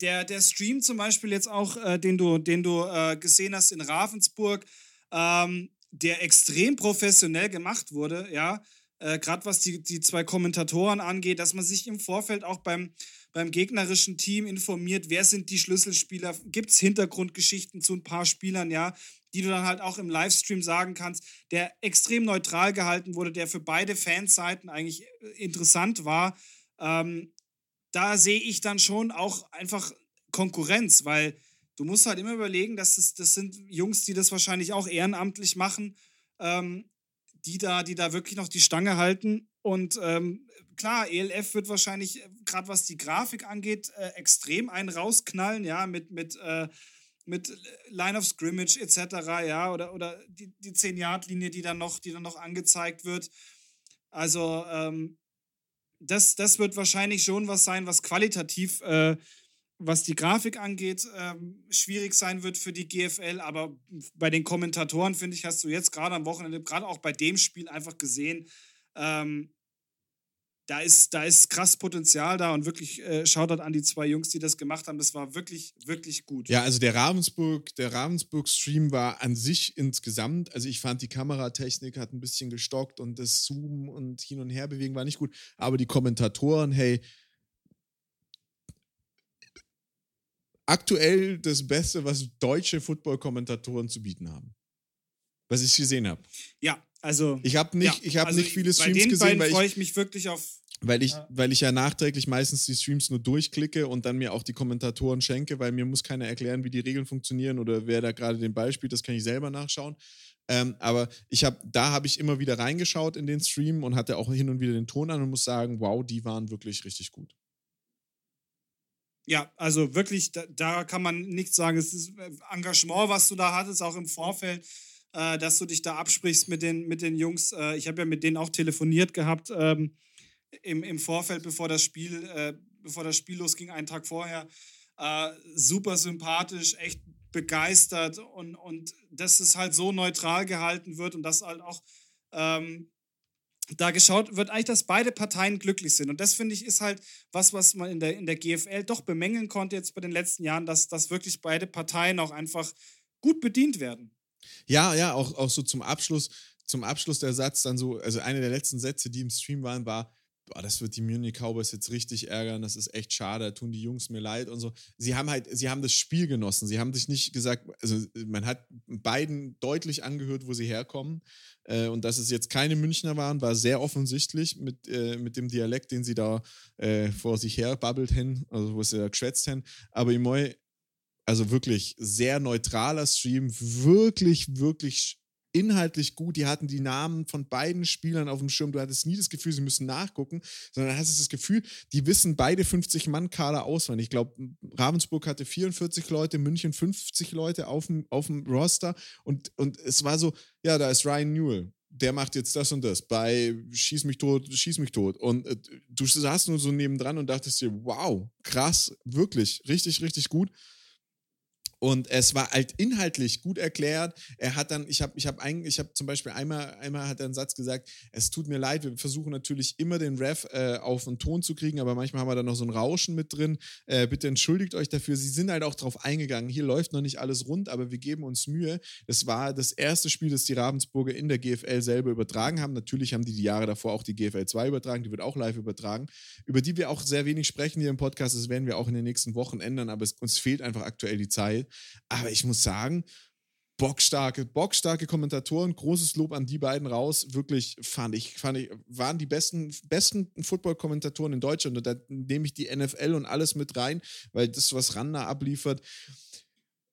der, der Stream zum Beispiel jetzt auch, äh, den du, den du äh, gesehen hast in Ravensburg, ähm, der extrem professionell gemacht wurde, ja, äh, gerade was die, die zwei Kommentatoren angeht, dass man sich im Vorfeld auch beim, beim gegnerischen Team informiert, wer sind die Schlüsselspieler, gibt es Hintergrundgeschichten zu ein paar Spielern, ja, die du dann halt auch im Livestream sagen kannst, der extrem neutral gehalten wurde, der für beide Fanseiten eigentlich äh, interessant war. Ähm, da sehe ich dann schon auch einfach Konkurrenz, weil du musst halt immer überlegen, dass es, das sind Jungs, die das wahrscheinlich auch ehrenamtlich machen, ähm, die, da, die da wirklich noch die Stange halten. Und ähm, klar, ELF wird wahrscheinlich, äh, gerade was die Grafik angeht, äh, extrem einen rausknallen, ja, mit, mit, äh, mit Line of Scrimmage etc., ja, oder, oder die, die 10-Yard-Linie, die dann noch, die dann noch angezeigt wird. Also, ähm, das, das wird wahrscheinlich schon was sein, was qualitativ äh, was die Grafik angeht, ähm, schwierig sein wird für die GFL. Aber bei den Kommentatoren, finde ich, hast du jetzt gerade am Wochenende, gerade auch bei dem Spiel einfach gesehen, ähm, da ist, da ist krass Potenzial da und wirklich äh, Shoutout an die zwei Jungs, die das gemacht haben. Das war wirklich, wirklich gut. Ja, also der Ravensburg, der Ravensburg-Stream war an sich insgesamt, also ich fand die Kameratechnik hat ein bisschen gestockt und das Zoom und hin und her bewegen war nicht gut. Aber die Kommentatoren, hey, aktuell das Beste, was deutsche Football-Kommentatoren zu bieten haben. Was ich gesehen habe. Ja, also. Ich habe nicht, ja, ich hab also nicht viele Streams bei den gesehen, weil freue ich, ich mich wirklich auf. weil, ich, Ja. weil ich ja nachträglich meistens die Streams nur durchklicke und dann mir auch die Kommentatoren schenke, weil mir muss keiner erklären, wie die Regeln funktionieren oder wer da gerade den Ball spielt, das kann ich selber nachschauen. Ähm, aber ich habe, da habe ich immer wieder reingeschaut in den Stream und hatte auch hin und wieder den Ton an und muss sagen, wow, die waren wirklich richtig gut. Ja, also wirklich, da, da kann man nichts sagen. Es ist äh, Engagement, was du da hattest, auch im Vorfeld, äh, dass du dich da absprichst mit den, mit den Jungs. Äh, ich habe ja mit denen auch telefoniert gehabt ähm, im, im Vorfeld, bevor das Spiel, äh, bevor das Spiel losging, einen Tag vorher. Äh, super sympathisch, echt begeistert und, und dass es halt so neutral gehalten wird und dass halt auch ähm, da geschaut wird eigentlich, dass beide Parteien glücklich sind. Und das finde ich ist halt was, was man in der, in der GFL doch bemängeln konnte jetzt bei den letzten Jahren, dass, dass wirklich beide Parteien auch einfach gut bedient werden. Ja, ja, auch, auch so zum Abschluss, zum Abschluss der Satz dann so, also eine der letzten Sätze, die im Stream waren, war, boah, das wird die Munich Cowboys jetzt richtig ärgern, das ist echt schade, da tun die Jungs mir leid und so. Sie haben halt, sie haben das Spiel genossen, sie haben sich nicht gesagt, also man hat beiden deutlich angehört, wo sie herkommen äh, und dass es jetzt keine Münchner waren, war sehr offensichtlich mit, äh, mit dem Dialekt, den sie da äh, vor sich her babbelt hin, also wo sie da geschwätzt haben, aber im Moi, also wirklich sehr neutraler Stream, wirklich, wirklich inhaltlich gut. Die hatten die Namen von beiden Spielern auf dem Schirm. Du hattest nie das Gefühl, sie müssen nachgucken, sondern hast das Gefühl, die wissen beide 50-Mann-Kader auswendig. Ich glaube, Ravensburg hatte 44 Leute, München 50 Leute auf dem, auf dem Roster und, und es war so, ja, da ist Ryan Newell. Der macht jetzt das und das bei Schieß mich tot, schieß mich tot. Und äh, du saßt nur so nebendran und dachtest dir, wow, krass, wirklich, richtig, richtig gut. Und es war halt inhaltlich gut erklärt. Er hat dann, ich habe ich hab ein, ich hab zum Beispiel einmal, einmal hat er einen Satz gesagt, es tut mir leid, wir versuchen natürlich immer den Ref äh, auf den Ton zu kriegen, aber manchmal haben wir da noch so ein Rauschen mit drin. Äh, bitte entschuldigt euch dafür. Sie sind halt auch drauf eingegangen. Hier läuft noch nicht alles rund, aber wir geben uns Mühe. Das war das erste Spiel, das die Ravensburger in der GFL selber übertragen haben. Natürlich haben die die Jahre davor auch die GFL 2 übertragen, die wird auch live übertragen, über die wir auch sehr wenig sprechen hier im Podcast. Das werden wir auch in den nächsten Wochen ändern, aber es, uns fehlt einfach aktuell die Zeit. Aber ich muss sagen, bockstarke, bockstarke Kommentatoren, großes Lob an die beiden raus. Wirklich fand ich, fand ich, waren die besten, besten Football-Kommentatoren in Deutschland. Und da nehme ich die NFL und alles mit rein, weil das, was Randa abliefert,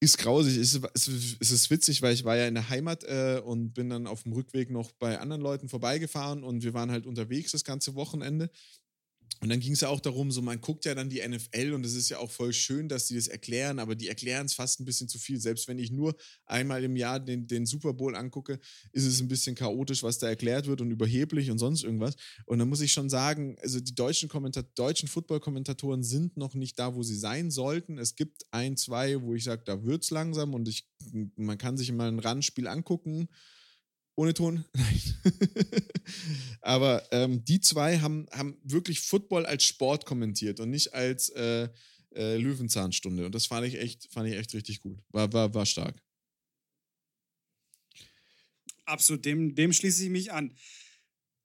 ist grausig. Es ist, ist- ist witzig, weil ich war ja in der Heimat äh, und bin dann auf dem Rückweg noch bei anderen Leuten vorbeigefahren und wir waren halt unterwegs das ganze Wochenende. Und dann ging es ja auch darum, so man guckt ja dann die NFL und es ist ja auch voll schön, dass die das erklären, aber die erklären es fast ein bisschen zu viel. Selbst wenn ich nur einmal im Jahr den, den Super Bowl angucke, ist es ein bisschen chaotisch, was da erklärt wird und überheblich und sonst irgendwas. Und dann muss ich schon sagen, also die deutschen, deutschen Football-Kommentatoren sind noch nicht da, wo sie sein sollten. Es gibt ein, zwei, wo ich sage, da wird es langsam und ich, man kann sich mal ein Randspiel angucken. Ohne Ton? Nein. Aber ähm, die zwei haben, haben wirklich Football als Sport kommentiert und nicht als äh, äh, Löwenzahnstunde. Und das fand ich echt, fand ich echt richtig gut. War, war, war stark. Absolut, dem, dem schließe ich mich an.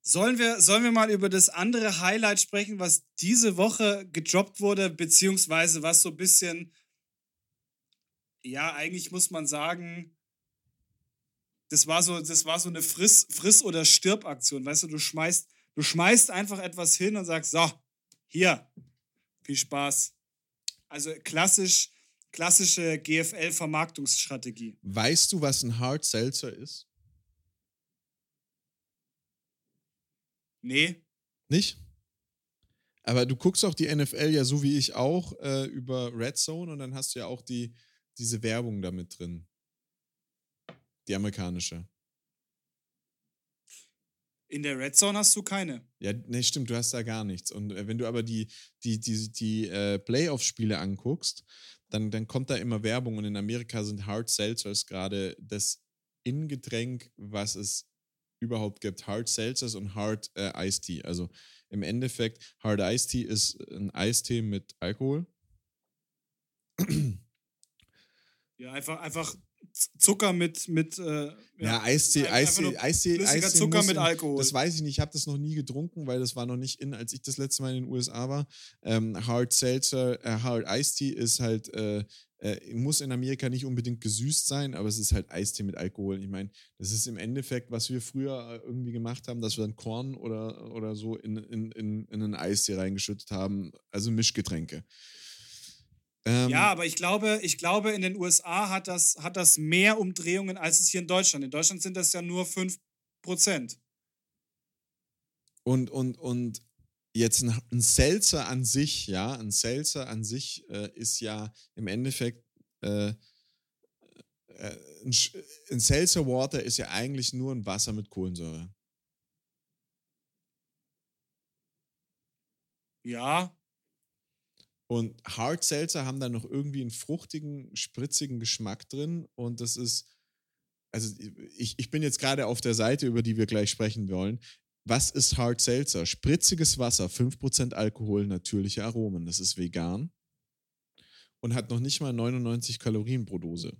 Sollen wir, sollen wir mal über das andere Highlight sprechen, was diese Woche gedroppt wurde, beziehungsweise was so ein bisschen, ja, eigentlich muss man sagen, das war so, das war so eine Friss, Friss- oder Stirb-Aktion. Weißt du, du schmeißt, du schmeißt einfach etwas hin und sagst, so, hier, viel Spaß. Also klassisch, klassische GFL-Vermarktungsstrategie. Weißt du, was ein Hard Seltzer ist? Nee. Nicht? Aber du guckst auch die NFL ja so wie ich auch äh, über Red Zone und dann hast du ja auch die, diese Werbung damit drin. Die amerikanische. In der Red Zone hast du keine. Ja, ne, stimmt, du hast da gar nichts. Und äh, wenn du aber die, die, die, die äh, Playoff-Spiele anguckst, dann, dann kommt da immer Werbung und in Amerika sind Hard Seltzers gerade das Ingetränk, was es überhaupt gibt. Hard Seltzers und Hard äh, Iced Tea. Also im Endeffekt, Hard Iced Tea ist ein Eistee mit Alkohol. Ja, einfach, einfach Zucker mit. mit äh, Ja, Eistee, Eistee, Eistee, Eistee Zucker mit Alkohol. Das weiß ich nicht, ich habe das noch nie getrunken, weil das war noch nicht in, als ich das letzte Mal in den USA war. Ähm, Hard Seltzer, äh, Hard Tea ist halt, äh, äh, muss in Amerika nicht unbedingt gesüßt sein, aber es ist halt Eistee mit Alkohol. Ich meine, das ist im Endeffekt, was wir früher äh, irgendwie gemacht haben, dass wir dann Korn oder, oder so in, in, in, in einen Eistee reingeschüttet haben, also Mischgetränke. Ähm, Ja, aber ich glaube, ich glaube, in den USA hat das, hat das mehr Umdrehungen als es hier in Deutschland. In Deutschland sind das ja nur 5%. Und, und, und jetzt ein, ein Seltzer an sich, ja, ein Seltzer an sich äh, ist ja im Endeffekt, äh, äh, ein, Seltzer Water ist ja eigentlich nur ein Wasser mit Kohlensäure. Ja, Und Hard Seltzer haben dann noch irgendwie einen fruchtigen, spritzigen Geschmack drin. Und das ist, also ich, ich bin jetzt gerade auf der Seite, über die wir gleich sprechen wollen. Was ist Hard Seltzer? Spritziges Wasser, 5% Alkohol, natürliche Aromen. Das ist vegan und hat noch nicht mal 99 Kalorien pro Dose.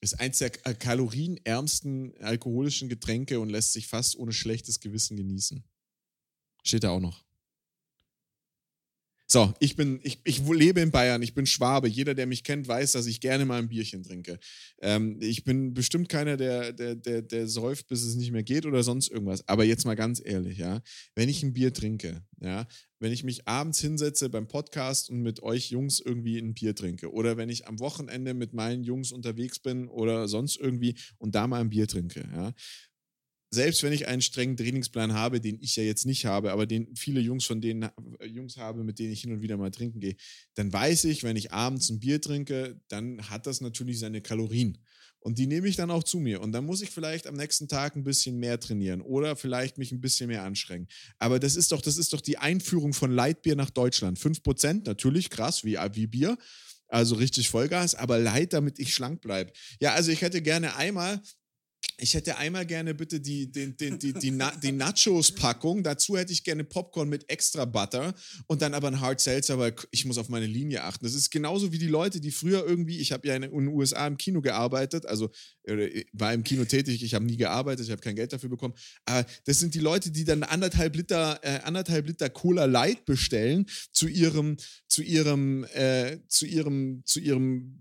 Ist eins der kalorienärmsten alkoholischen Getränke und lässt sich fast ohne schlechtes Gewissen genießen. Steht da auch noch. So, ich bin, ich, ich lebe in Bayern, ich bin Schwabe. Jeder, der mich kennt, weiß, dass ich gerne mal ein Bierchen trinke. Ähm, ich bin bestimmt keiner, der, der, der, der säuft, bis es nicht mehr geht oder sonst irgendwas. Aber jetzt mal ganz ehrlich, ja, wenn ich ein Bier trinke, ja, wenn ich mich abends hinsetze beim Podcast und mit euch Jungs irgendwie ein Bier trinke oder wenn ich am Wochenende mit meinen Jungs unterwegs bin oder sonst irgendwie und da mal ein Bier trinke, ja, selbst wenn ich einen strengen Trainingsplan habe, den ich ja jetzt nicht habe, aber den viele Jungs von denen äh, Jungs habe, mit denen ich hin und wieder mal trinken gehe, dann weiß ich, wenn ich abends ein Bier trinke, dann hat das natürlich seine Kalorien. Und die nehme ich dann auch zu mir. Und dann muss ich vielleicht am nächsten Tag ein bisschen mehr trainieren oder vielleicht mich ein bisschen mehr anstrengen. Aber das ist doch, das ist doch die Einführung von Leitbier nach Deutschland. 5%, natürlich krass, wie, wie Bier. Also richtig Vollgas, aber Light, damit ich schlank bleibe. Ja, also ich hätte gerne einmal ich hätte einmal gerne bitte die, den, den, die, die, Na die Nachos-Packung. Dazu hätte ich gerne Popcorn mit extra Butter und dann aber ein Hard Seltzer, weil ich muss auf meine Linie achten. Das ist genauso wie die Leute, die früher irgendwie, ich habe ja in den USA im Kino gearbeitet, also äh, war im Kino tätig, ich habe nie gearbeitet, ich habe kein Geld dafür bekommen. Aber das sind die Leute, die dann anderthalb Liter, äh, anderthalb Liter Cola Light bestellen zu ihrem, zu ihrem, äh, zu ihrem, zu ihrem,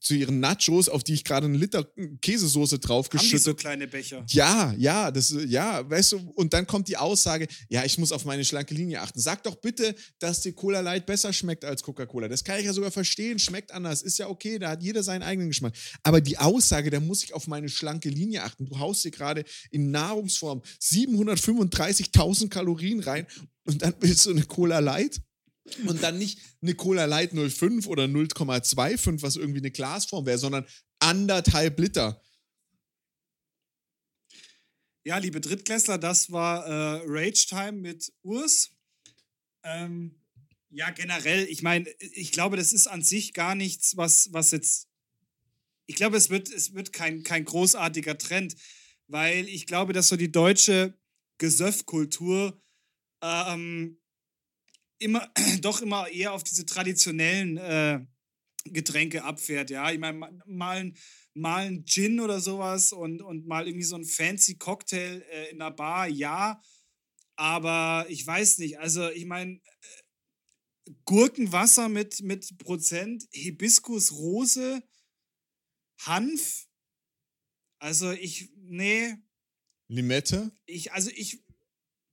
zu ihren Nachos, auf die ich gerade einen Liter Käsesoße haben die draufgeschüttet so kleine Becher? ja, ja, das, ja, weißt du, und dann kommt die Aussage, ja, ich muss auf meine schlanke Linie achten. Sag doch bitte, dass dir Cola Light besser schmeckt als Coca-Cola. Das kann ich ja sogar verstehen, schmeckt anders, ist ja okay, da hat jeder seinen eigenen Geschmack. Aber die Aussage, da muss ich auf meine schlanke Linie achten. Du haust dir gerade in Nahrungsform 735.000 Kalorien rein und dann willst du eine Cola Light? Und dann nicht eine Cola Light 0,5 oder 0,25, was irgendwie eine Glasform wäre, sondern anderthalb Liter. Ja, liebe Drittklässler, das war äh, Rage Time mit Urs. Ähm, ja, generell, ich meine, ich glaube, das ist an sich gar nichts, was, was jetzt. Ich glaube, es wird, es wird kein, kein großartiger Trend, weil ich glaube, dass so die deutsche Gesöffkultur ähm, immer, doch immer eher auf diese traditionellen äh, Getränke abfährt, ja. Ich meine, mal ein, mal ein Gin oder sowas und, und mal irgendwie so ein fancy Cocktail äh, in der Bar, ja. Aber ich weiß nicht, also ich meine, äh, Gurkenwasser mit, mit Prozent, Hibiskus, Rose, Hanf. Also ich, nee. Limette? Ich, also ich,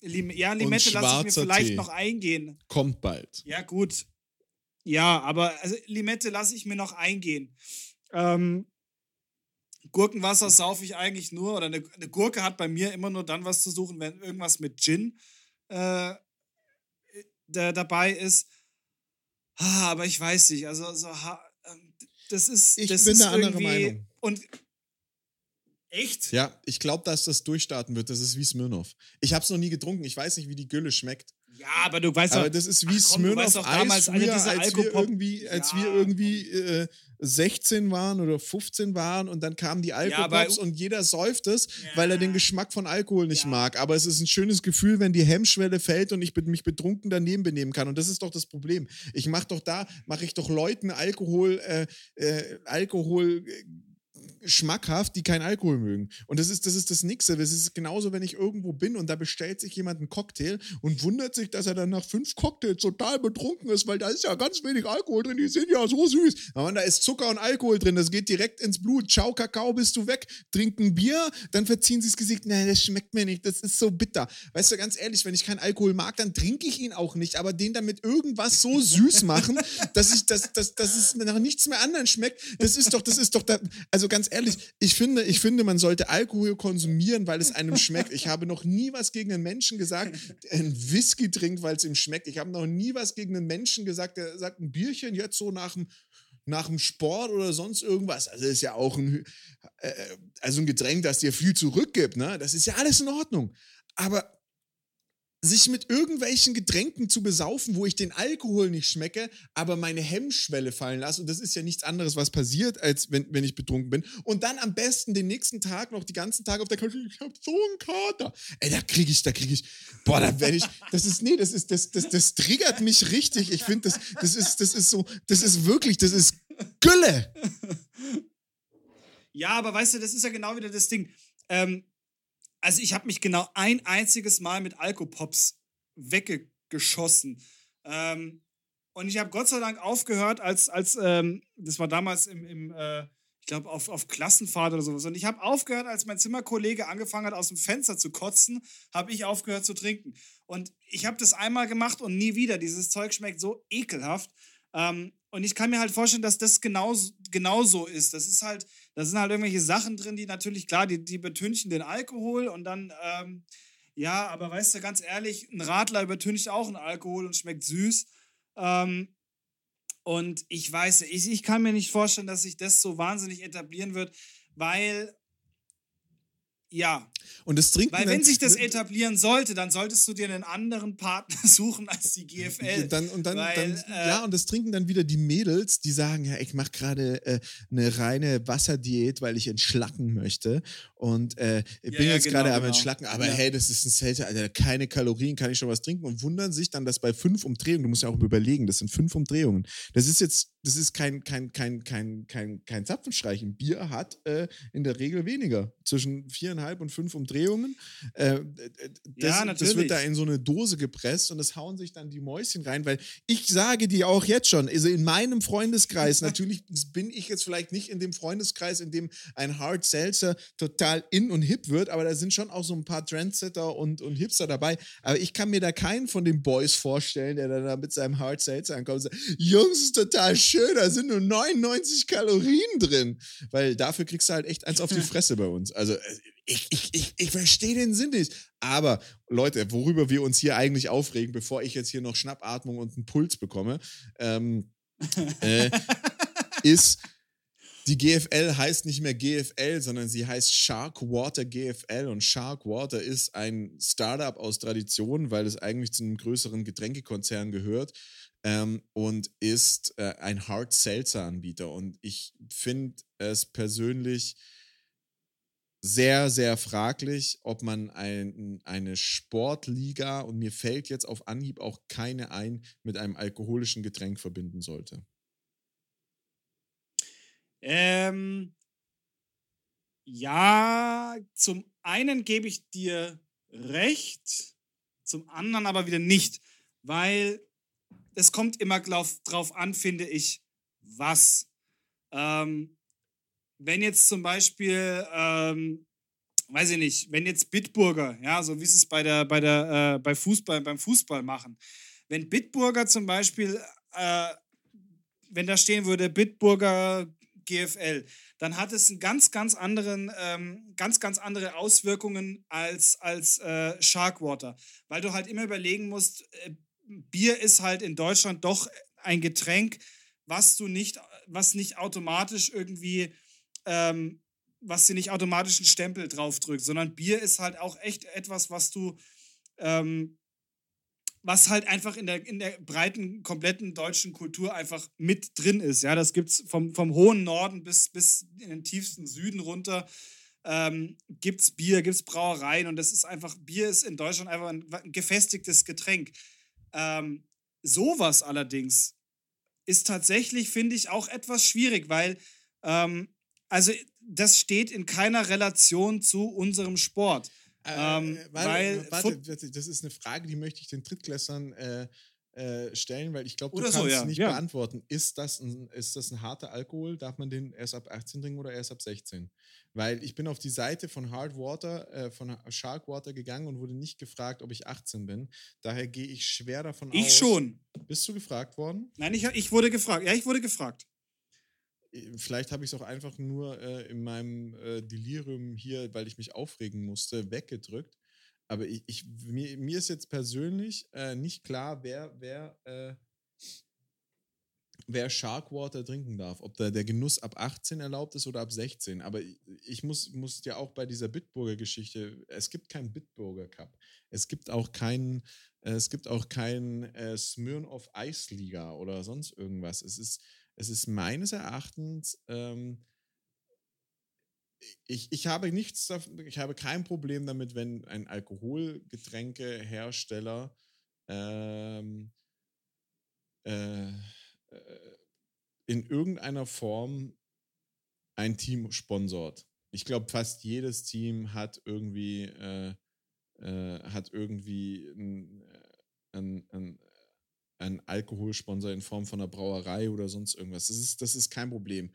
Lim ja, Limette lasse ich mir vielleicht Tee. noch eingehen. Kommt bald. Ja, gut. Ja, aber also Limette lasse ich mir noch eingehen. Ähm, Gurkenwasser saufe ich eigentlich nur, oder eine, eine, Gurke hat bei mir immer nur dann was zu suchen, wenn irgendwas mit Gin äh, da, dabei ist. Ah, aber ich weiß nicht, also so, ähm, das ist. Ich das bin ist eine andere Meinung. Und echt? Ja, ich glaube, dass das durchstarten wird. Das ist wie Smirnoff. Ich habe es noch nie getrunken. Ich weiß nicht, wie die Gülle schmeckt. Ja, aber du weißt aber doch. das ist wie ach, komm, Smirnoff Eis damals früher, als wir irgendwie, als Ja, wir irgendwie äh, 16 waren oder 15 waren und dann kamen die Alkopops aber- und jeder säuft es, weil er den Ja. Geschmack von Alkohol nicht Ja. mag. Aber es ist ein schönes Gefühl, wenn die Hemmschwelle fällt und ich mich betrunken daneben benehmen kann. Und das ist doch das Problem. Ich mache doch da, mache ich doch Leuten Alkohol, äh, äh, Alkohol. Schmackhaft, die keinen Alkohol mögen. Und das ist das, ist das Nächste. Das ist genauso, wenn ich irgendwo bin und da bestellt sich jemand einen Cocktail und wundert sich, dass er dann nach fünf Cocktails total betrunken ist, weil da ist ja ganz wenig Alkohol drin, die sind ja so süß. Aber da ist Zucker und Alkohol drin, das geht direkt ins Blut. Ciao, Kakao, bist du weg. Trinken Bier, dann verziehen sie das Gesicht. Nein, das schmeckt mir nicht, das ist so bitter. Weißt du, ganz ehrlich, wenn ich keinen Alkohol mag, dann trinke ich ihn auch nicht. Aber den damit irgendwas so süß machen, dass ich, dass, dass, dass es nach nichts mehr anderen schmeckt, das ist doch, das ist doch, da, also ganz ehrlich, ich finde, ich finde, man sollte Alkohol konsumieren, weil es einem schmeckt. Ich habe noch nie was gegen einen Menschen gesagt, der einen Whisky trinkt, weil es ihm schmeckt. Ich habe noch nie was gegen einen Menschen gesagt, der sagt, ein Bierchen jetzt so nach dem nach dem Sport oder sonst irgendwas. Also ist ja auch ein, äh, also ein Getränk, das dir viel zurückgibt. Ne? Das ist ja alles in Ordnung. Aber sich mit irgendwelchen Getränken zu besaufen, wo ich den Alkohol nicht schmecke, aber meine Hemmschwelle fallen lasse. Und das ist ja nichts anderes, was passiert, als wenn, wenn ich betrunken bin. Und dann am besten den nächsten Tag noch die ganzen Tage auf der Couch, ich hab so einen Kater. Ey, da kriege ich, da kriege ich, boah, da werde ich, das ist, nee, das ist, das, das, das triggert mich richtig. Ich finde, das, das ist, das ist so, das ist wirklich, das ist Gülle. Ja, aber weißt du, das ist ja genau wieder das Ding. Ähm, also ich habe mich genau ein einziges Mal mit Alkopops weggeschossen. Ähm, und ich habe Gott sei Dank aufgehört, als, als ähm, das war damals im, im äh, ich glaube, auf, auf Klassenfahrt oder sowas. Und ich habe aufgehört, als mein Zimmerkollege angefangen hat, aus dem Fenster zu kotzen, habe ich aufgehört zu trinken. Und ich habe das einmal gemacht und nie wieder. Dieses Zeug schmeckt so ekelhaft. Ähm, und ich kann mir halt vorstellen, dass das genauso, genauso ist. Das ist halt, da sind halt irgendwelche Sachen drin, die natürlich, klar, die, die betünchen den Alkohol und dann, ähm, ja, aber weißt du, ganz ehrlich, ein Radler übertüncht auch einen Alkohol und schmeckt süß. Ähm, und ich weiß, ich, ich kann mir nicht vorstellen, dass sich das so wahnsinnig etablieren wird, weil, ja, Und das trinken weil wenn sich das etablieren sollte, dann solltest du dir einen anderen Partner suchen als die GFL. Dann, und dann, weil, dann äh, ja, und das trinken dann wieder die Mädels, die sagen, ja, ich mache gerade äh, eine reine Wasserdiät, weil ich entschlacken möchte. Und äh, ich Ja, bin ja, jetzt genau, gerade am genau. Entschlacken, aber hey, das ist ein Selter, Alter, keine Kalorien, kann ich schon was trinken und wundern sich dann, dass bei fünf Umdrehungen, du musst ja auch überlegen, das sind fünf Umdrehungen. Das ist jetzt, das ist kein, kein, kein, kein, kein, kein Zapfenstreich. Ein Bier hat äh, in der Regel weniger. Zwischen viereinhalb und fünf Umdrehungen. Äh, äh, das, Ja, Das wird da in so eine Dose gepresst und das hauen sich dann die Mäuschen rein, weil ich sage dir auch jetzt schon, also in meinem Freundeskreis, natürlich bin ich jetzt vielleicht nicht in dem Freundeskreis, in dem ein Hard Seltzer total in und hip wird, aber da sind schon auch so ein paar Trendsetter und, und Hipster dabei. Aber ich kann mir da keinen von den Boys vorstellen, der dann da mit seinem Hard Seltzer ankommt und sagt, Jungs, ist total schön, da sind nur 99 Kalorien drin. Weil dafür kriegst du halt echt eins auf die Fresse bei uns. Also äh, ich, ich, ich, ich verstehe den Sinn nicht. Aber Leute, worüber wir uns hier eigentlich aufregen, bevor ich jetzt hier noch Schnappatmung und einen Puls bekomme, ähm, äh, ist, die GFL heißt nicht mehr GFL, sondern sie heißt Sharkwater GFL und Sharkwater ist ein Startup aus Tradition, weil es eigentlich zu einem größeren Getränkekonzern gehört ähm, und ist äh, ein Hard Seltzer Anbieter und ich finde es persönlich sehr, sehr fraglich, ob man ein, eine Sportliga, und mir fällt jetzt auf Anhieb auch keine ein, mit einem alkoholischen Getränk verbinden sollte. Ähm, ja, zum einen gebe ich dir recht, zum anderen aber wieder nicht, weil es kommt immer drauf, an, finde ich, was. Ähm, wenn jetzt zum Beispiel, ähm, weiß ich nicht, wenn jetzt Bitburger, ja, so wie sie es bei der, bei der, äh, bei Fußball, beim Fußball machen, wenn Bitburger zum Beispiel, äh, wenn da stehen würde, Bitburger GFL, dann hat es einen ganz, ganz anderen, ähm, ganz, ganz andere Auswirkungen als, als äh, Sharkwater. Weil du halt immer überlegen musst, äh, Bier ist halt in Deutschland doch ein Getränk, was du nicht, was nicht automatisch irgendwie, ähm, was dir nicht automatisch einen Stempel draufdrückt, sondern Bier ist halt auch echt etwas, was du ähm, was halt einfach in der, in der breiten, kompletten deutschen Kultur einfach mit drin ist. Ja, das gibt es vom, vom hohen Norden bis, bis in den tiefsten Süden runter. Ähm, gibt es Bier, gibt es Brauereien und das ist einfach, Bier ist in Deutschland einfach ein, ein gefestigtes Getränk. Ähm, sowas allerdings ist tatsächlich, finde ich, auch etwas schwierig, weil, ähm, also das steht in keiner Relation zu unserem Sport. Äh, ähm, weil, warte, das ist eine Frage, die möchte ich den Drittklässern äh, äh, stellen, weil ich glaube, du kannst so, ja. nicht ja. beantworten. Ist das, ein, ist das ein harter Alkohol? Darf man den erst ab 18 trinken oder erst ab 16? Weil ich bin auf die Seite von Hard Water, äh, von Shark Water gegangen und wurde nicht gefragt, ob ich 18 bin. Daher gehe ich schwer davon ich aus. Ich schon. Bist du gefragt worden? Nein, ich, ich wurde gefragt. Ja, ich wurde gefragt. Vielleicht habe ich es auch einfach nur äh, in meinem äh, Delirium hier, weil ich mich aufregen musste, weggedrückt. Aber ich, ich mir, mir, ist jetzt persönlich äh, nicht klar, wer, wer, äh, wer Sharkwater trinken darf. Ob da der Genuss ab 18 erlaubt ist oder ab 16. Aber ich, ich muss, muss ja auch bei dieser Bitburger Geschichte, es gibt keinen Bitburger Cup. Es gibt auch keinen, äh, es gibt auch keinen äh, Smirnoff Eisliga oder sonst irgendwas. Es ist es ist meines Erachtens, ähm, ich, ich habe nichts, ich habe kein Problem damit, wenn ein Alkoholgetränkehersteller ähm, äh, äh, in irgendeiner Form ein Team sponsort. Ich glaube, fast jedes Team hat irgendwie, äh, äh, hat irgendwie ein, ein, ein, ein Alkoholsponsor in Form von einer Brauerei oder sonst irgendwas. Das ist, das ist kein Problem.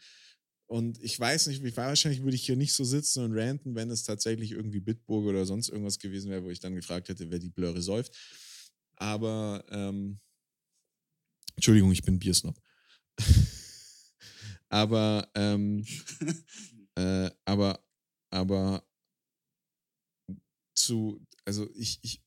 Und ich weiß nicht, wie wahrscheinlich würde ich hier nicht so sitzen und ranten, wenn es tatsächlich irgendwie Bitburg oder sonst irgendwas gewesen wäre, wo ich dann gefragt hätte, wer die Blöre säuft. Aber, ähm, Entschuldigung, ich bin Biersnob. aber, ähm, äh, aber, aber zu, also ich, ich,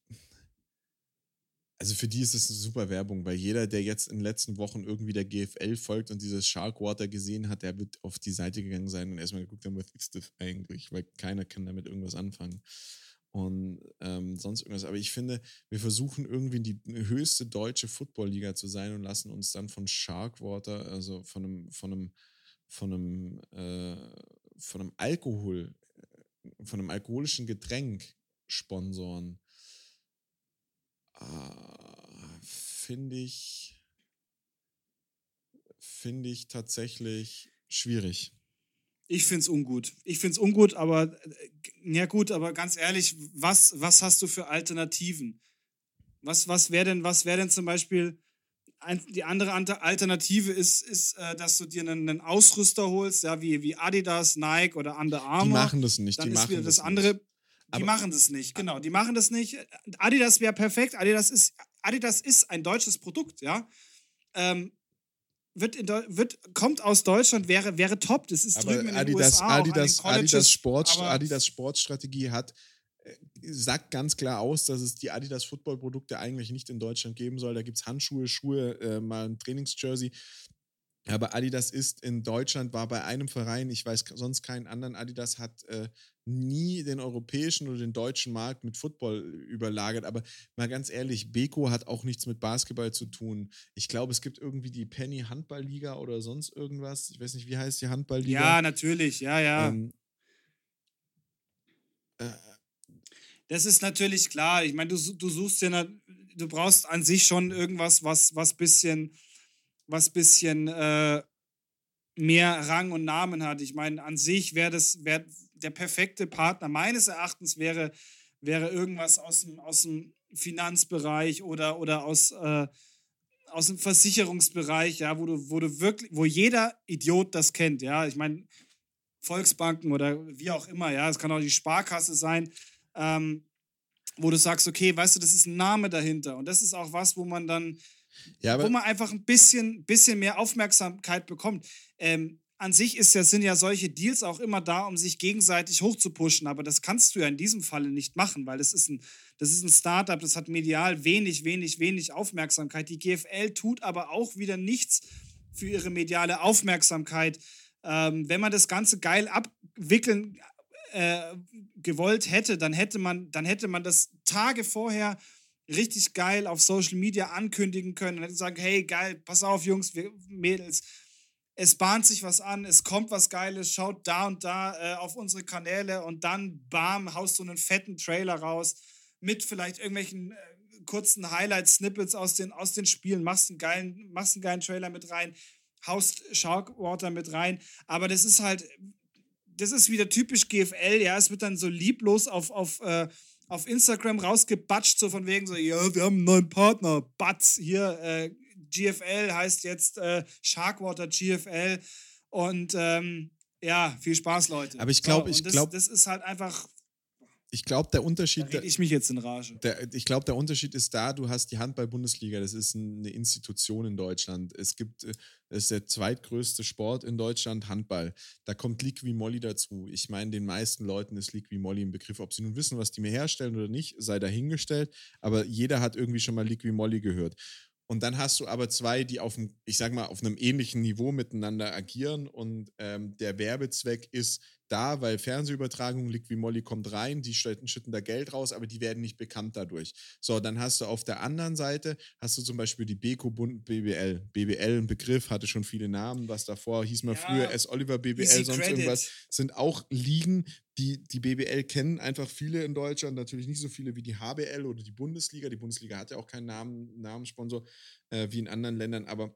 also für die ist es eine super Werbung, weil jeder, der jetzt in den letzten Wochen irgendwie der GFL folgt und dieses Sharkwater gesehen hat, der wird auf die Seite gegangen sein und erstmal geguckt haben, was ist das eigentlich? Weil keiner kann damit irgendwas anfangen. Und ähm, sonst irgendwas. Aber ich finde, wir versuchen irgendwie die höchste deutsche Footballliga zu sein und lassen uns dann von Sharkwater, also von einem, von einem, von einem, äh, von einem Alkohol, äh, von einem alkoholischen Getränk sponsoren finde ich, finde ich tatsächlich schwierig. Ich finde es ungut. Ich finde es ungut, aber äh, ja gut, aber ganz ehrlich, was, was hast du für Alternativen? Was, was wäre denn, wär denn zum Beispiel, die andere Alternative ist, ist äh, dass du dir einen, einen, Ausrüster holst, ja, wie, wie Adidas, Nike oder Under Armour. Die machen das nicht. Dann die ist wieder das andere. Nicht. Die machen das nicht, genau. Die machen das nicht. Adidas wäre perfekt. Adidas ist, Adidas ist ein deutsches Produkt, ja. Ähm, wird, in, wird kommt aus Deutschland, wäre, wäre top. Das ist aber drüben in den USA. Adidas, Adidas, Sport, Adidas Sportstrategie hat äh, sagt ganz klar aus, dass es die Adidas Football-Produkte eigentlich nicht in Deutschland geben soll. Da gibt es Handschuhe, Schuhe, äh, mal ein Trainingsjersey. Aber Adidas ist in Deutschland, war bei einem Verein, ich weiß sonst keinen anderen, Adidas hat äh, nie den europäischen oder den deutschen Markt mit Football überlagert. Aber mal ganz ehrlich, Beko hat auch nichts mit Basketball zu tun. Ich glaube, es gibt irgendwie die Penny Handballliga oder sonst irgendwas. Ich weiß nicht, wie heißt die Handballliga? Ja, natürlich, ja, ja. Ähm, äh, das ist natürlich klar. Ich meine, du, du suchst ja, du brauchst an sich schon irgendwas, was, was bisschen was bisschen äh, mehr Rang und Namen hat. Ich meine, an sich wäre das wär der perfekte Partner meines Erachtens wäre, wäre irgendwas aus dem, aus dem Finanzbereich oder, oder aus, äh, aus dem Versicherungsbereich, ja, wo du, wo du wirklich, wo jeder Idiot das kennt, ja. Ich meine, Volksbanken oder wie auch immer, ja, es kann auch die Sparkasse sein, ähm, wo du sagst, okay, weißt du, das ist ein Name dahinter. Und das ist auch was, wo man dann, ja, wo man einfach ein bisschen, bisschen mehr Aufmerksamkeit bekommt. Ähm, an sich ist ja, sind ja solche Deals auch immer da, um sich gegenseitig hochzupushen, aber das kannst du ja in diesem Falle nicht machen, weil das ist ein, das ist ein Startup, das hat medial wenig, wenig, wenig Aufmerksamkeit. Die GFL tut aber auch wieder nichts für ihre mediale Aufmerksamkeit. Ähm, wenn man das Ganze geil abwickeln äh, gewollt hätte, dann hätte man, dann hätte man das Tage vorher richtig geil auf Social Media ankündigen können und hätte sagen, hey, geil, pass auf, Jungs, wir, Mädels, es bahnt sich was an, es kommt was Geiles, schaut da und da äh, auf unsere Kanäle und dann, bam, haust du einen fetten Trailer raus mit vielleicht irgendwelchen äh, kurzen Highlight-Snippets aus den, aus den Spielen, machst einen, geilen, machst einen geilen Trailer mit rein, haust Sharkwater mit rein, aber das ist halt, das ist wieder typisch GFL, ja, es wird dann so lieblos auf, auf, äh, auf Instagram rausgebatscht, so von wegen so, ja, wir haben einen neuen Partner, Batz, hier, äh, GFL heißt jetzt äh, Sharkwater GFL. Und ähm, ja, viel Spaß, Leute. Aber ich glaube, so, ich glaube. Das ist halt einfach. Ich glaube, der Unterschied. Da ich mich jetzt in Rage. Der, ich glaube, der Unterschied ist da, du hast die Handball-Bundesliga, das ist eine Institution in Deutschland. Es gibt, das äh, ist der zweitgrößte Sport in Deutschland, Handball. Da kommt Liqui Molly dazu. Ich meine, den meisten Leuten ist Liqui Molly ein Begriff. Ob sie nun wissen, was die mir herstellen oder nicht, sei dahingestellt. Aber jeder hat irgendwie schon mal Liqui Molly gehört. Und dann hast du aber zwei, die auf einem, ich sag mal, auf einem ähnlichen Niveau miteinander agieren und ähm, der Werbezweck ist da, weil Fernsehübertragung liegt wie Molly kommt rein, die schütten da Geld raus, aber die werden nicht bekannt dadurch. So, dann hast du auf der anderen Seite, hast du zum Beispiel die Beko Bund BBL. BBL, ein Begriff, hatte schon viele Namen, was davor hieß mal ja, früher S. Oliver BBL, sonst Credit. irgendwas, sind auch Ligen, die die BBL kennen einfach viele in Deutschland, natürlich nicht so viele wie die HBL oder die Bundesliga. Die Bundesliga hat ja auch keinen Namen, Namenssponsor äh, wie in anderen Ländern, aber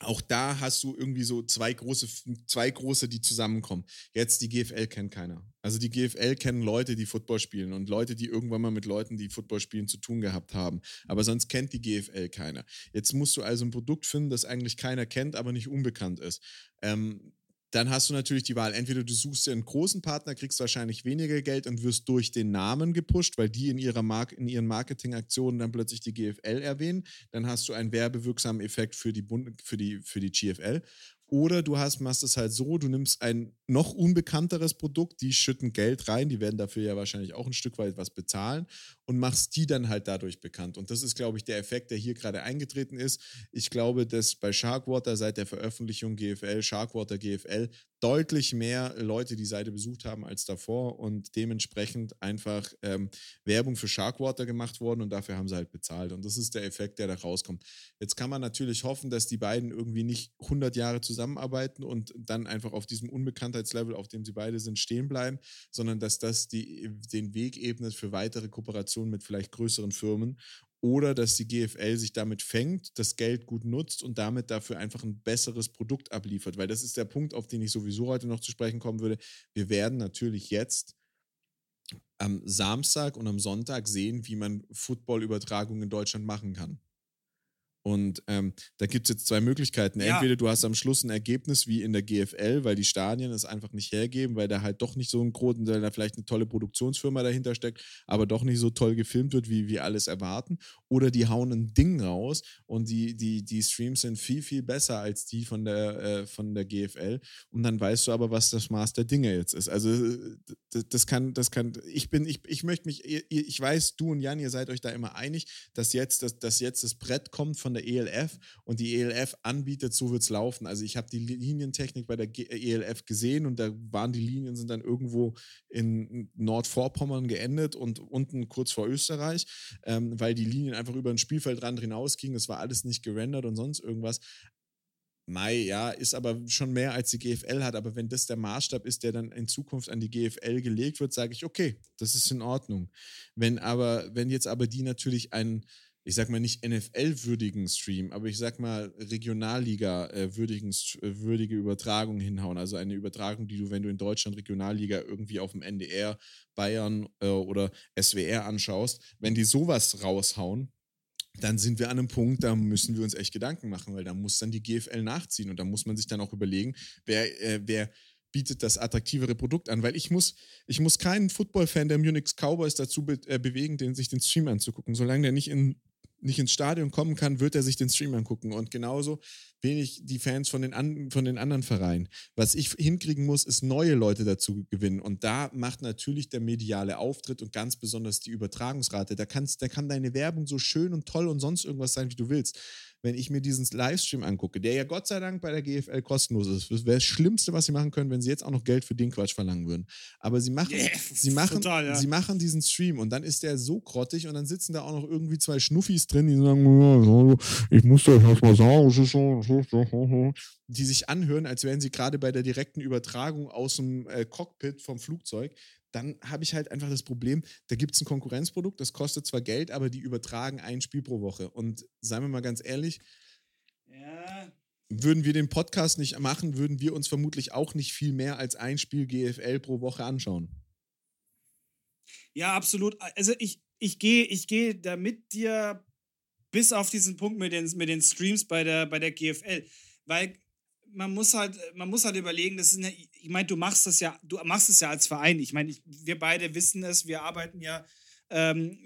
auch da hast du irgendwie so zwei große, zwei große, die zusammenkommen. Jetzt die GFL kennt keiner. Also die GFL kennen Leute, die Football spielen und Leute, die irgendwann mal mit Leuten, die Football spielen, zu tun gehabt haben. Aber sonst kennt die GFL keiner. Jetzt musst du also ein Produkt finden, das eigentlich keiner kennt, aber nicht unbekannt ist. Ähm, dann hast du natürlich die Wahl, entweder du suchst dir einen großen Partner, kriegst wahrscheinlich weniger Geld und wirst durch den Namen gepusht, weil die in, ihrer Mark in ihren Marketingaktionen dann plötzlich die GFL erwähnen. Dann hast du einen werbewirksamen Effekt für die, Bund für die, für die GFL. Oder du hast, machst es halt so, du nimmst ein noch unbekannteres Produkt, die schütten Geld rein, die werden dafür ja wahrscheinlich auch ein Stück weit was bezahlen und machst die dann halt dadurch bekannt. Und das ist, glaube ich, der Effekt, der hier gerade eingetreten ist. Ich glaube, dass bei Sharkwater seit der Veröffentlichung GFL, Sharkwater GFL, deutlich mehr Leute die Seite besucht haben als davor und dementsprechend einfach ähm, Werbung für Sharkwater gemacht worden und dafür haben sie halt bezahlt. Und das ist der Effekt, der da rauskommt. Jetzt kann man natürlich hoffen, dass die beiden irgendwie nicht 100 Jahre zusammenarbeiten und dann einfach auf diesem Unbekanntheitslevel, auf dem sie beide sind, stehen bleiben, sondern dass das die, den Weg ebnet für weitere Kooperationen mit vielleicht größeren Firmen oder dass die GFL sich damit fängt, das Geld gut nutzt und damit dafür einfach ein besseres Produkt abliefert. Weil das ist der Punkt, auf den ich sowieso heute noch zu sprechen kommen würde. Wir werden natürlich jetzt am Samstag und am Sonntag sehen, wie man Football-Übertragungen in Deutschland machen kann. Und ähm, da gibt es jetzt zwei Möglichkeiten. Ja. Entweder du hast am Schluss ein Ergebnis wie in der GFL, weil die Stadien es einfach nicht hergeben, weil da halt doch nicht so ein großen, weil da vielleicht eine tolle Produktionsfirma dahinter steckt, aber doch nicht so toll gefilmt wird, wie wir alles erwarten. Oder die hauen ein Ding raus und die, die, die Streams sind viel, viel besser als die von der, äh, von der GFL. Und dann weißt du aber, was das Maß der Dinge jetzt ist. Also das, das kann, das kann, ich bin, ich, ich möchte mich, ich weiß, du und Jan, ihr seid euch da immer einig, dass jetzt, dass, dass jetzt das Brett kommt von der ELF und die ELF anbietet, so wird es laufen. Also ich habe die Linientechnik bei der ELF gesehen und da waren die Linien sind dann irgendwo in Nordvorpommern geendet und unten kurz vor Österreich, ähm, weil die Linien einfach über den Spielfeldrand hinausgingen. Es war alles nicht gerendert und sonst irgendwas. Mai, ja, ist aber schon mehr als die GFL hat. Aber wenn das der Maßstab ist, der dann in Zukunft an die GFL gelegt wird, sage ich, okay, das ist in Ordnung. Wenn aber, wenn jetzt aber die natürlich ein ich sag mal nicht NFL-würdigen Stream, aber ich sag mal Regionalliga-würdigen, äh, würdige Übertragung hinhauen. Also eine Übertragung, die du, wenn du in Deutschland Regionalliga irgendwie auf dem NDR, Bayern äh, oder SWR anschaust, wenn die sowas raushauen, dann sind wir an einem Punkt, da müssen wir uns echt Gedanken machen, weil da muss dann die GFL nachziehen und da muss man sich dann auch überlegen, wer, äh, wer bietet das attraktivere Produkt an, weil ich muss, ich muss keinen Football-Fan der Munich Cowboys dazu be äh, bewegen, den, sich den Stream anzugucken. Solange der nicht in nicht ins Stadion kommen kann, wird er sich den Stream angucken. Und genauso wenig die Fans von den, an, von den anderen Vereinen. Was ich hinkriegen muss, ist neue Leute dazu gewinnen. Und da macht natürlich der mediale Auftritt und ganz besonders die Übertragungsrate. Da, kannst, da kann deine Werbung so schön und toll und sonst irgendwas sein, wie du willst wenn ich mir diesen Livestream angucke, der ja Gott sei Dank bei der GFL kostenlos ist. Das wäre das Schlimmste, was sie machen können, wenn sie jetzt auch noch Geld für den Quatsch verlangen würden. Aber sie machen, yeah, sie machen, total, ja. sie machen diesen Stream und dann ist der so grottig und dann sitzen da auch noch irgendwie zwei Schnuffis drin, die sagen, ich muss das erstmal sagen, die sich anhören, als wären sie gerade bei der direkten Übertragung aus dem äh, Cockpit vom Flugzeug dann habe ich halt einfach das Problem, da gibt es ein Konkurrenzprodukt, das kostet zwar Geld, aber die übertragen ein Spiel pro Woche. Und seien wir mal ganz ehrlich, ja. würden wir den Podcast nicht machen, würden wir uns vermutlich auch nicht viel mehr als ein Spiel GFL pro Woche anschauen. Ja, absolut. Also ich, ich gehe ich geh da mit dir bis auf diesen Punkt mit den, mit den Streams bei der, bei der GFL. Weil man muss halt, man muss halt überlegen, das ist eine, ich meine, du machst das ja, du machst es ja als Verein. Ich meine, wir beide wissen es, wir arbeiten ja ähm,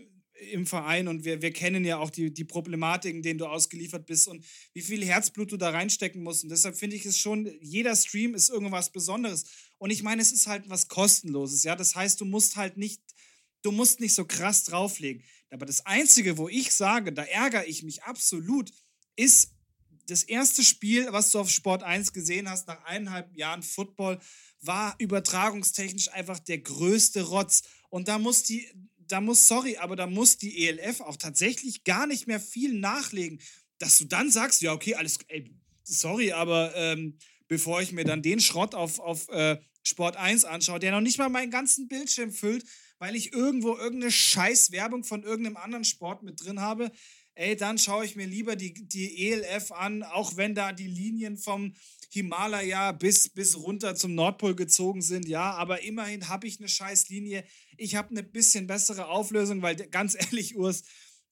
im Verein und wir, wir kennen ja auch die, die Problematiken, denen du ausgeliefert bist und wie viel Herzblut du da reinstecken musst. Und deshalb finde ich es schon, jeder Stream ist irgendwas Besonderes. Und ich meine, es ist halt was Kostenloses, ja. Das heißt, du musst halt nicht, du musst nicht so krass drauflegen. Aber das Einzige, wo ich sage, da ärgere ich mich absolut, ist das erste Spiel, was du auf Sport 1 gesehen hast, nach eineinhalb Jahren Football, war übertragungstechnisch einfach der größte Rotz. Und da muss die, da muss, sorry, aber da muss die ELF auch tatsächlich gar nicht mehr viel nachlegen, dass du dann sagst, ja, okay, alles, ey, sorry, aber ähm, bevor ich mir dann den Schrott auf, auf äh, Sport 1 anschaue, der noch nicht mal meinen ganzen Bildschirm füllt, weil ich irgendwo irgendeine Scheiß-Werbung von irgendeinem anderen Sport mit drin habe, ey, dann schaue ich mir lieber die, die ELF an, auch wenn da die Linien vom Himalaya bis, bis runter zum Nordpol gezogen sind, ja, aber immerhin habe ich eine scheiß Linie. Ich habe eine bisschen bessere Auflösung, weil ganz ehrlich, Urs,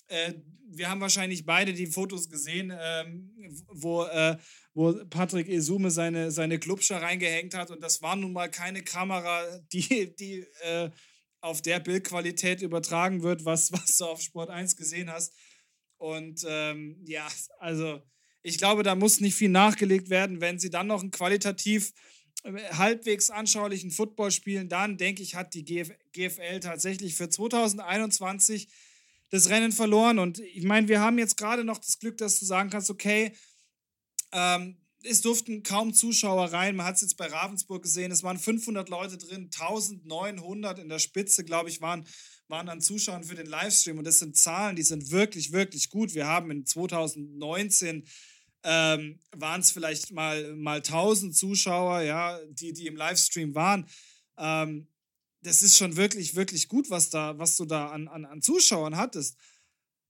äh, wir haben wahrscheinlich beide die Fotos gesehen, ähm, wo, äh, wo Patrick Esume seine, seine Klubscher reingehängt hat und das war nun mal keine Kamera, die, die äh, auf der Bildqualität übertragen wird, was, was du auf Sport 1 gesehen hast. Und ähm, ja, also ich glaube, da muss nicht viel nachgelegt werden. Wenn sie dann noch einen qualitativ äh, halbwegs anschaulichen Football spielen, dann denke ich, hat die Gf GFL tatsächlich für 2021 das Rennen verloren. Und ich meine, wir haben jetzt gerade noch das Glück, dass du sagen kannst, okay, ähm, es durften kaum Zuschauer rein. Man hat es jetzt bei Ravensburg gesehen. Es waren 500 Leute drin, 1900 in der Spitze, glaube ich, waren waren an Zuschauern für den Livestream. Und das sind Zahlen, die sind wirklich, wirklich gut. Wir haben in 2019 ähm, waren es vielleicht mal, mal 1000 Zuschauer, ja, die, die im Livestream waren. Ähm, das ist schon wirklich, wirklich gut, was, da, was du da an, an, an Zuschauern hattest.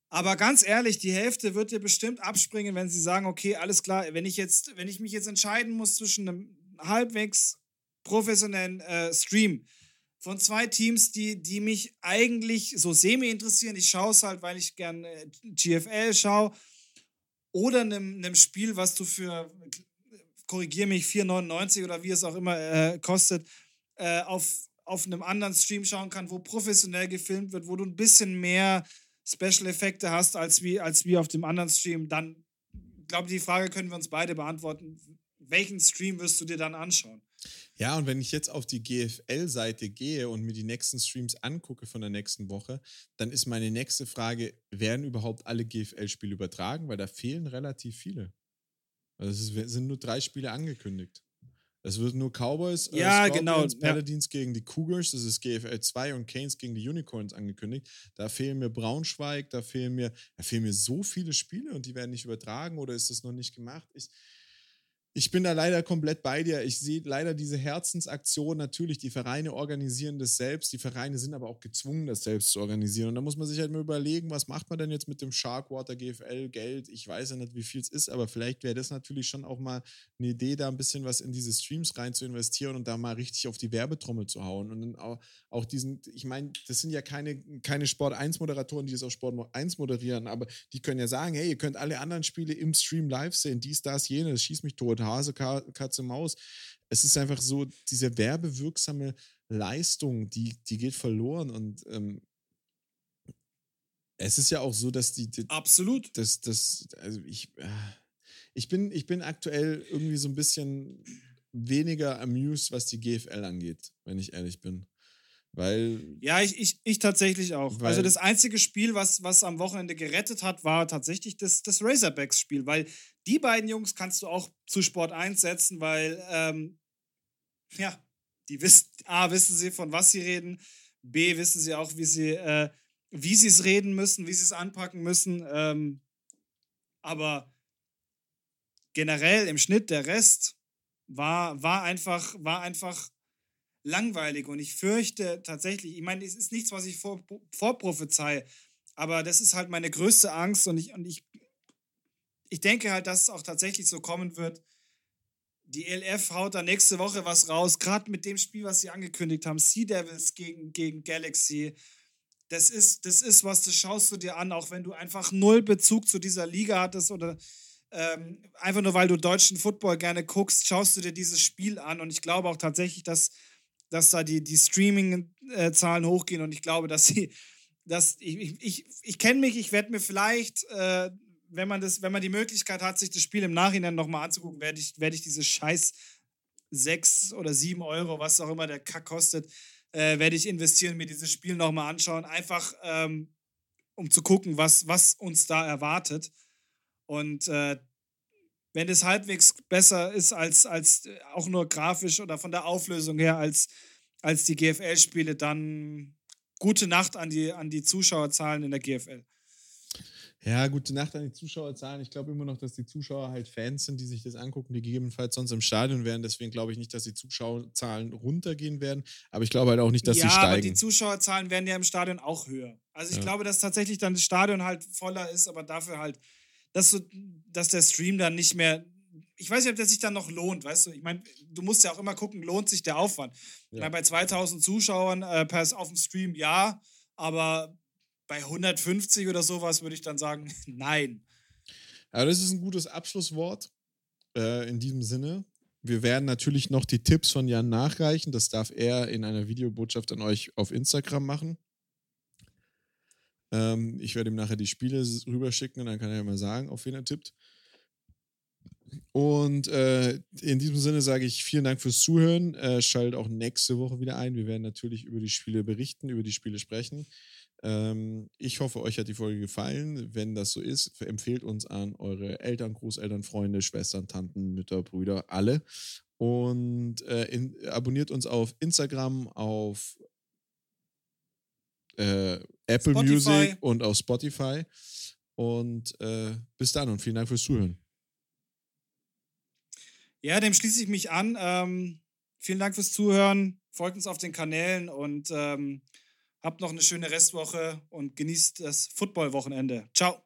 Aber ganz ehrlich, die Hälfte wird dir bestimmt abspringen, wenn sie sagen, okay, alles klar, wenn ich jetzt, wenn ich mich jetzt entscheiden muss zwischen einem halbwegs professionellen äh, Stream von zwei Teams, die, die mich eigentlich so semi interessieren. Ich schaue es halt, weil ich gern äh, GFL schaue. Oder einem, Spiel, was du für, korrigiere mich, 4,99 oder wie es auch immer äh, kostet, äh, auf, auf einem anderen Stream schauen kann, wo professionell gefilmt wird, wo du ein bisschen mehr Special Effekte hast als wie, als wie auf dem anderen Stream, dann glaube die Frage können wir uns beide beantworten. Welchen Stream wirst du dir dann anschauen? Ja, und wenn ich jetzt auf die GFL-Seite gehe und mir die nächsten Streams angucke von der nächsten Woche, dann ist meine nächste Frage, werden überhaupt alle GFL-Spiele übertragen? Weil da fehlen relativ viele. Also es sind nur drei Spiele angekündigt. Es wird nur Cowboys, äh, ja, genau, Paladins ja. gegen die Cougars, das ist GFL 2 und Canes gegen die Unicorns angekündigt. Da fehlen mir Braunschweig, da fehlen mir, da fehlen mir so viele Spiele und die werden nicht übertragen oder ist das noch nicht gemacht? Ich, ich bin da leider komplett bei dir. Ich sehe leider diese Herzensaktion. Natürlich, die Vereine organisieren das selbst. Die Vereine sind aber auch gezwungen, das selbst zu organisieren. Und da muss man sich halt mal überlegen, was macht man denn jetzt mit dem Sharkwater GFL Geld? Ich weiß ja nicht, wie viel es ist, aber vielleicht wäre das natürlich schon auch mal eine Idee, da ein bisschen was in diese Streams rein zu investieren und da mal richtig auf die Werbetrommel zu hauen. Und dann auch, auch diesen, ich meine, das sind ja keine, keine Sport 1 Moderatoren, die das auf Sport 1 moderieren, aber die können ja sagen, hey, ihr könnt alle anderen Spiele im Stream live sehen, dies, das, jenes, schieß mich tot, Hase, Katze, Maus. Es ist einfach so, diese werbewirksame Leistung, die, die geht verloren und ähm, es ist ja auch so, dass die. die Absolut. Das, das, also ich, äh, ich, bin, ich bin aktuell irgendwie so ein bisschen weniger amused, was die GFL angeht, wenn ich ehrlich bin. Weil. Ja, ich, ich, ich tatsächlich auch. also das einzige Spiel, was, was am Wochenende gerettet hat, war tatsächlich das, das Razorbacks-Spiel, weil die beiden Jungs kannst du auch zu Sport 1 setzen, weil, ähm, ja, die wissen, A, wissen sie, von was sie reden, B, wissen sie auch, wie sie, äh, wie sie es reden müssen, wie sie es anpacken müssen. Ähm, aber generell im Schnitt der Rest war, war einfach, war einfach langweilig. Und ich fürchte tatsächlich, ich meine, es ist nichts, was ich vor, vorprophezei, aber das ist halt meine größte Angst und ich, und ich, ich denke halt, dass es auch tatsächlich so kommen wird. Die ELF haut da nächste Woche was raus, gerade mit dem Spiel, was sie angekündigt haben, Sea Devils gegen, gegen Galaxy. Das ist, das ist was, das schaust du dir an, auch wenn du einfach null Bezug zu dieser Liga hattest oder ähm, einfach nur weil du deutschen Football gerne guckst, schaust du dir dieses Spiel an. Und ich glaube auch tatsächlich, dass dass da die, die Streaming-Zahlen hochgehen und ich glaube, dass sie, dass ich, ich, ich, ich kenne mich, ich werde mir vielleicht, äh, wenn man das, wenn man die Möglichkeit hat, sich das Spiel im Nachhinein nochmal anzugucken, werde ich, werde ich diese scheiß sechs oder sieben Euro, was auch immer der Kack kostet, äh, werde ich investieren, mir dieses Spiel nochmal anschauen, einfach ähm, um zu gucken, was, was uns da erwartet. Und äh, wenn es halbwegs besser ist als, als äh, auch nur grafisch oder von der Auflösung her als, als die GFL-Spiele, dann gute Nacht an die, an die Zuschauerzahlen in der GFL. Ja, gute Nacht an die Zuschauerzahlen. Ich glaube immer noch, dass die Zuschauer halt Fans sind, die sich das angucken, die gegebenenfalls sonst im Stadion wären. Deswegen glaube ich nicht, dass die Zuschauerzahlen runtergehen werden. Aber ich glaube halt auch nicht, dass ja, sie steigen. Ja, aber die Zuschauerzahlen werden ja im Stadion auch höher. Also ich ja. glaube, dass tatsächlich dann das Stadion halt voller ist, aber dafür halt dass, so, dass der Stream dann nicht mehr. Ich weiß nicht, ob der sich dann noch lohnt, weißt du? Ich meine, du musst ja auch immer gucken, lohnt sich der Aufwand. Ja. Meine, bei 2000 Zuschauern äh, auf dem Stream ja, aber bei 150 oder sowas würde ich dann sagen, nein. Aber das ist ein gutes Abschlusswort äh, in diesem Sinne. Wir werden natürlich noch die Tipps von Jan nachreichen. Das darf er in einer Videobotschaft an euch auf Instagram machen. Ähm, ich werde ihm nachher die Spiele rüberschicken und dann kann er ja mal sagen, auf wen er tippt. Und äh, in diesem Sinne sage ich vielen Dank fürs Zuhören. Äh, schaltet auch nächste Woche wieder ein. Wir werden natürlich über die Spiele berichten, über die Spiele sprechen. Ähm, ich hoffe, euch hat die Folge gefallen. Wenn das so ist, empfehlt uns an eure Eltern, Großeltern, Freunde, Schwestern, Tanten, Mütter, Brüder, alle. Und äh, in, abonniert uns auf Instagram, auf äh, Apple Spotify. Music und auf Spotify. Und äh, bis dann und vielen Dank fürs Zuhören. Ja, dem schließe ich mich an. Ähm, vielen Dank fürs Zuhören. Folgt uns auf den Kanälen und ähm, habt noch eine schöne Restwoche und genießt das Football-Wochenende. Ciao.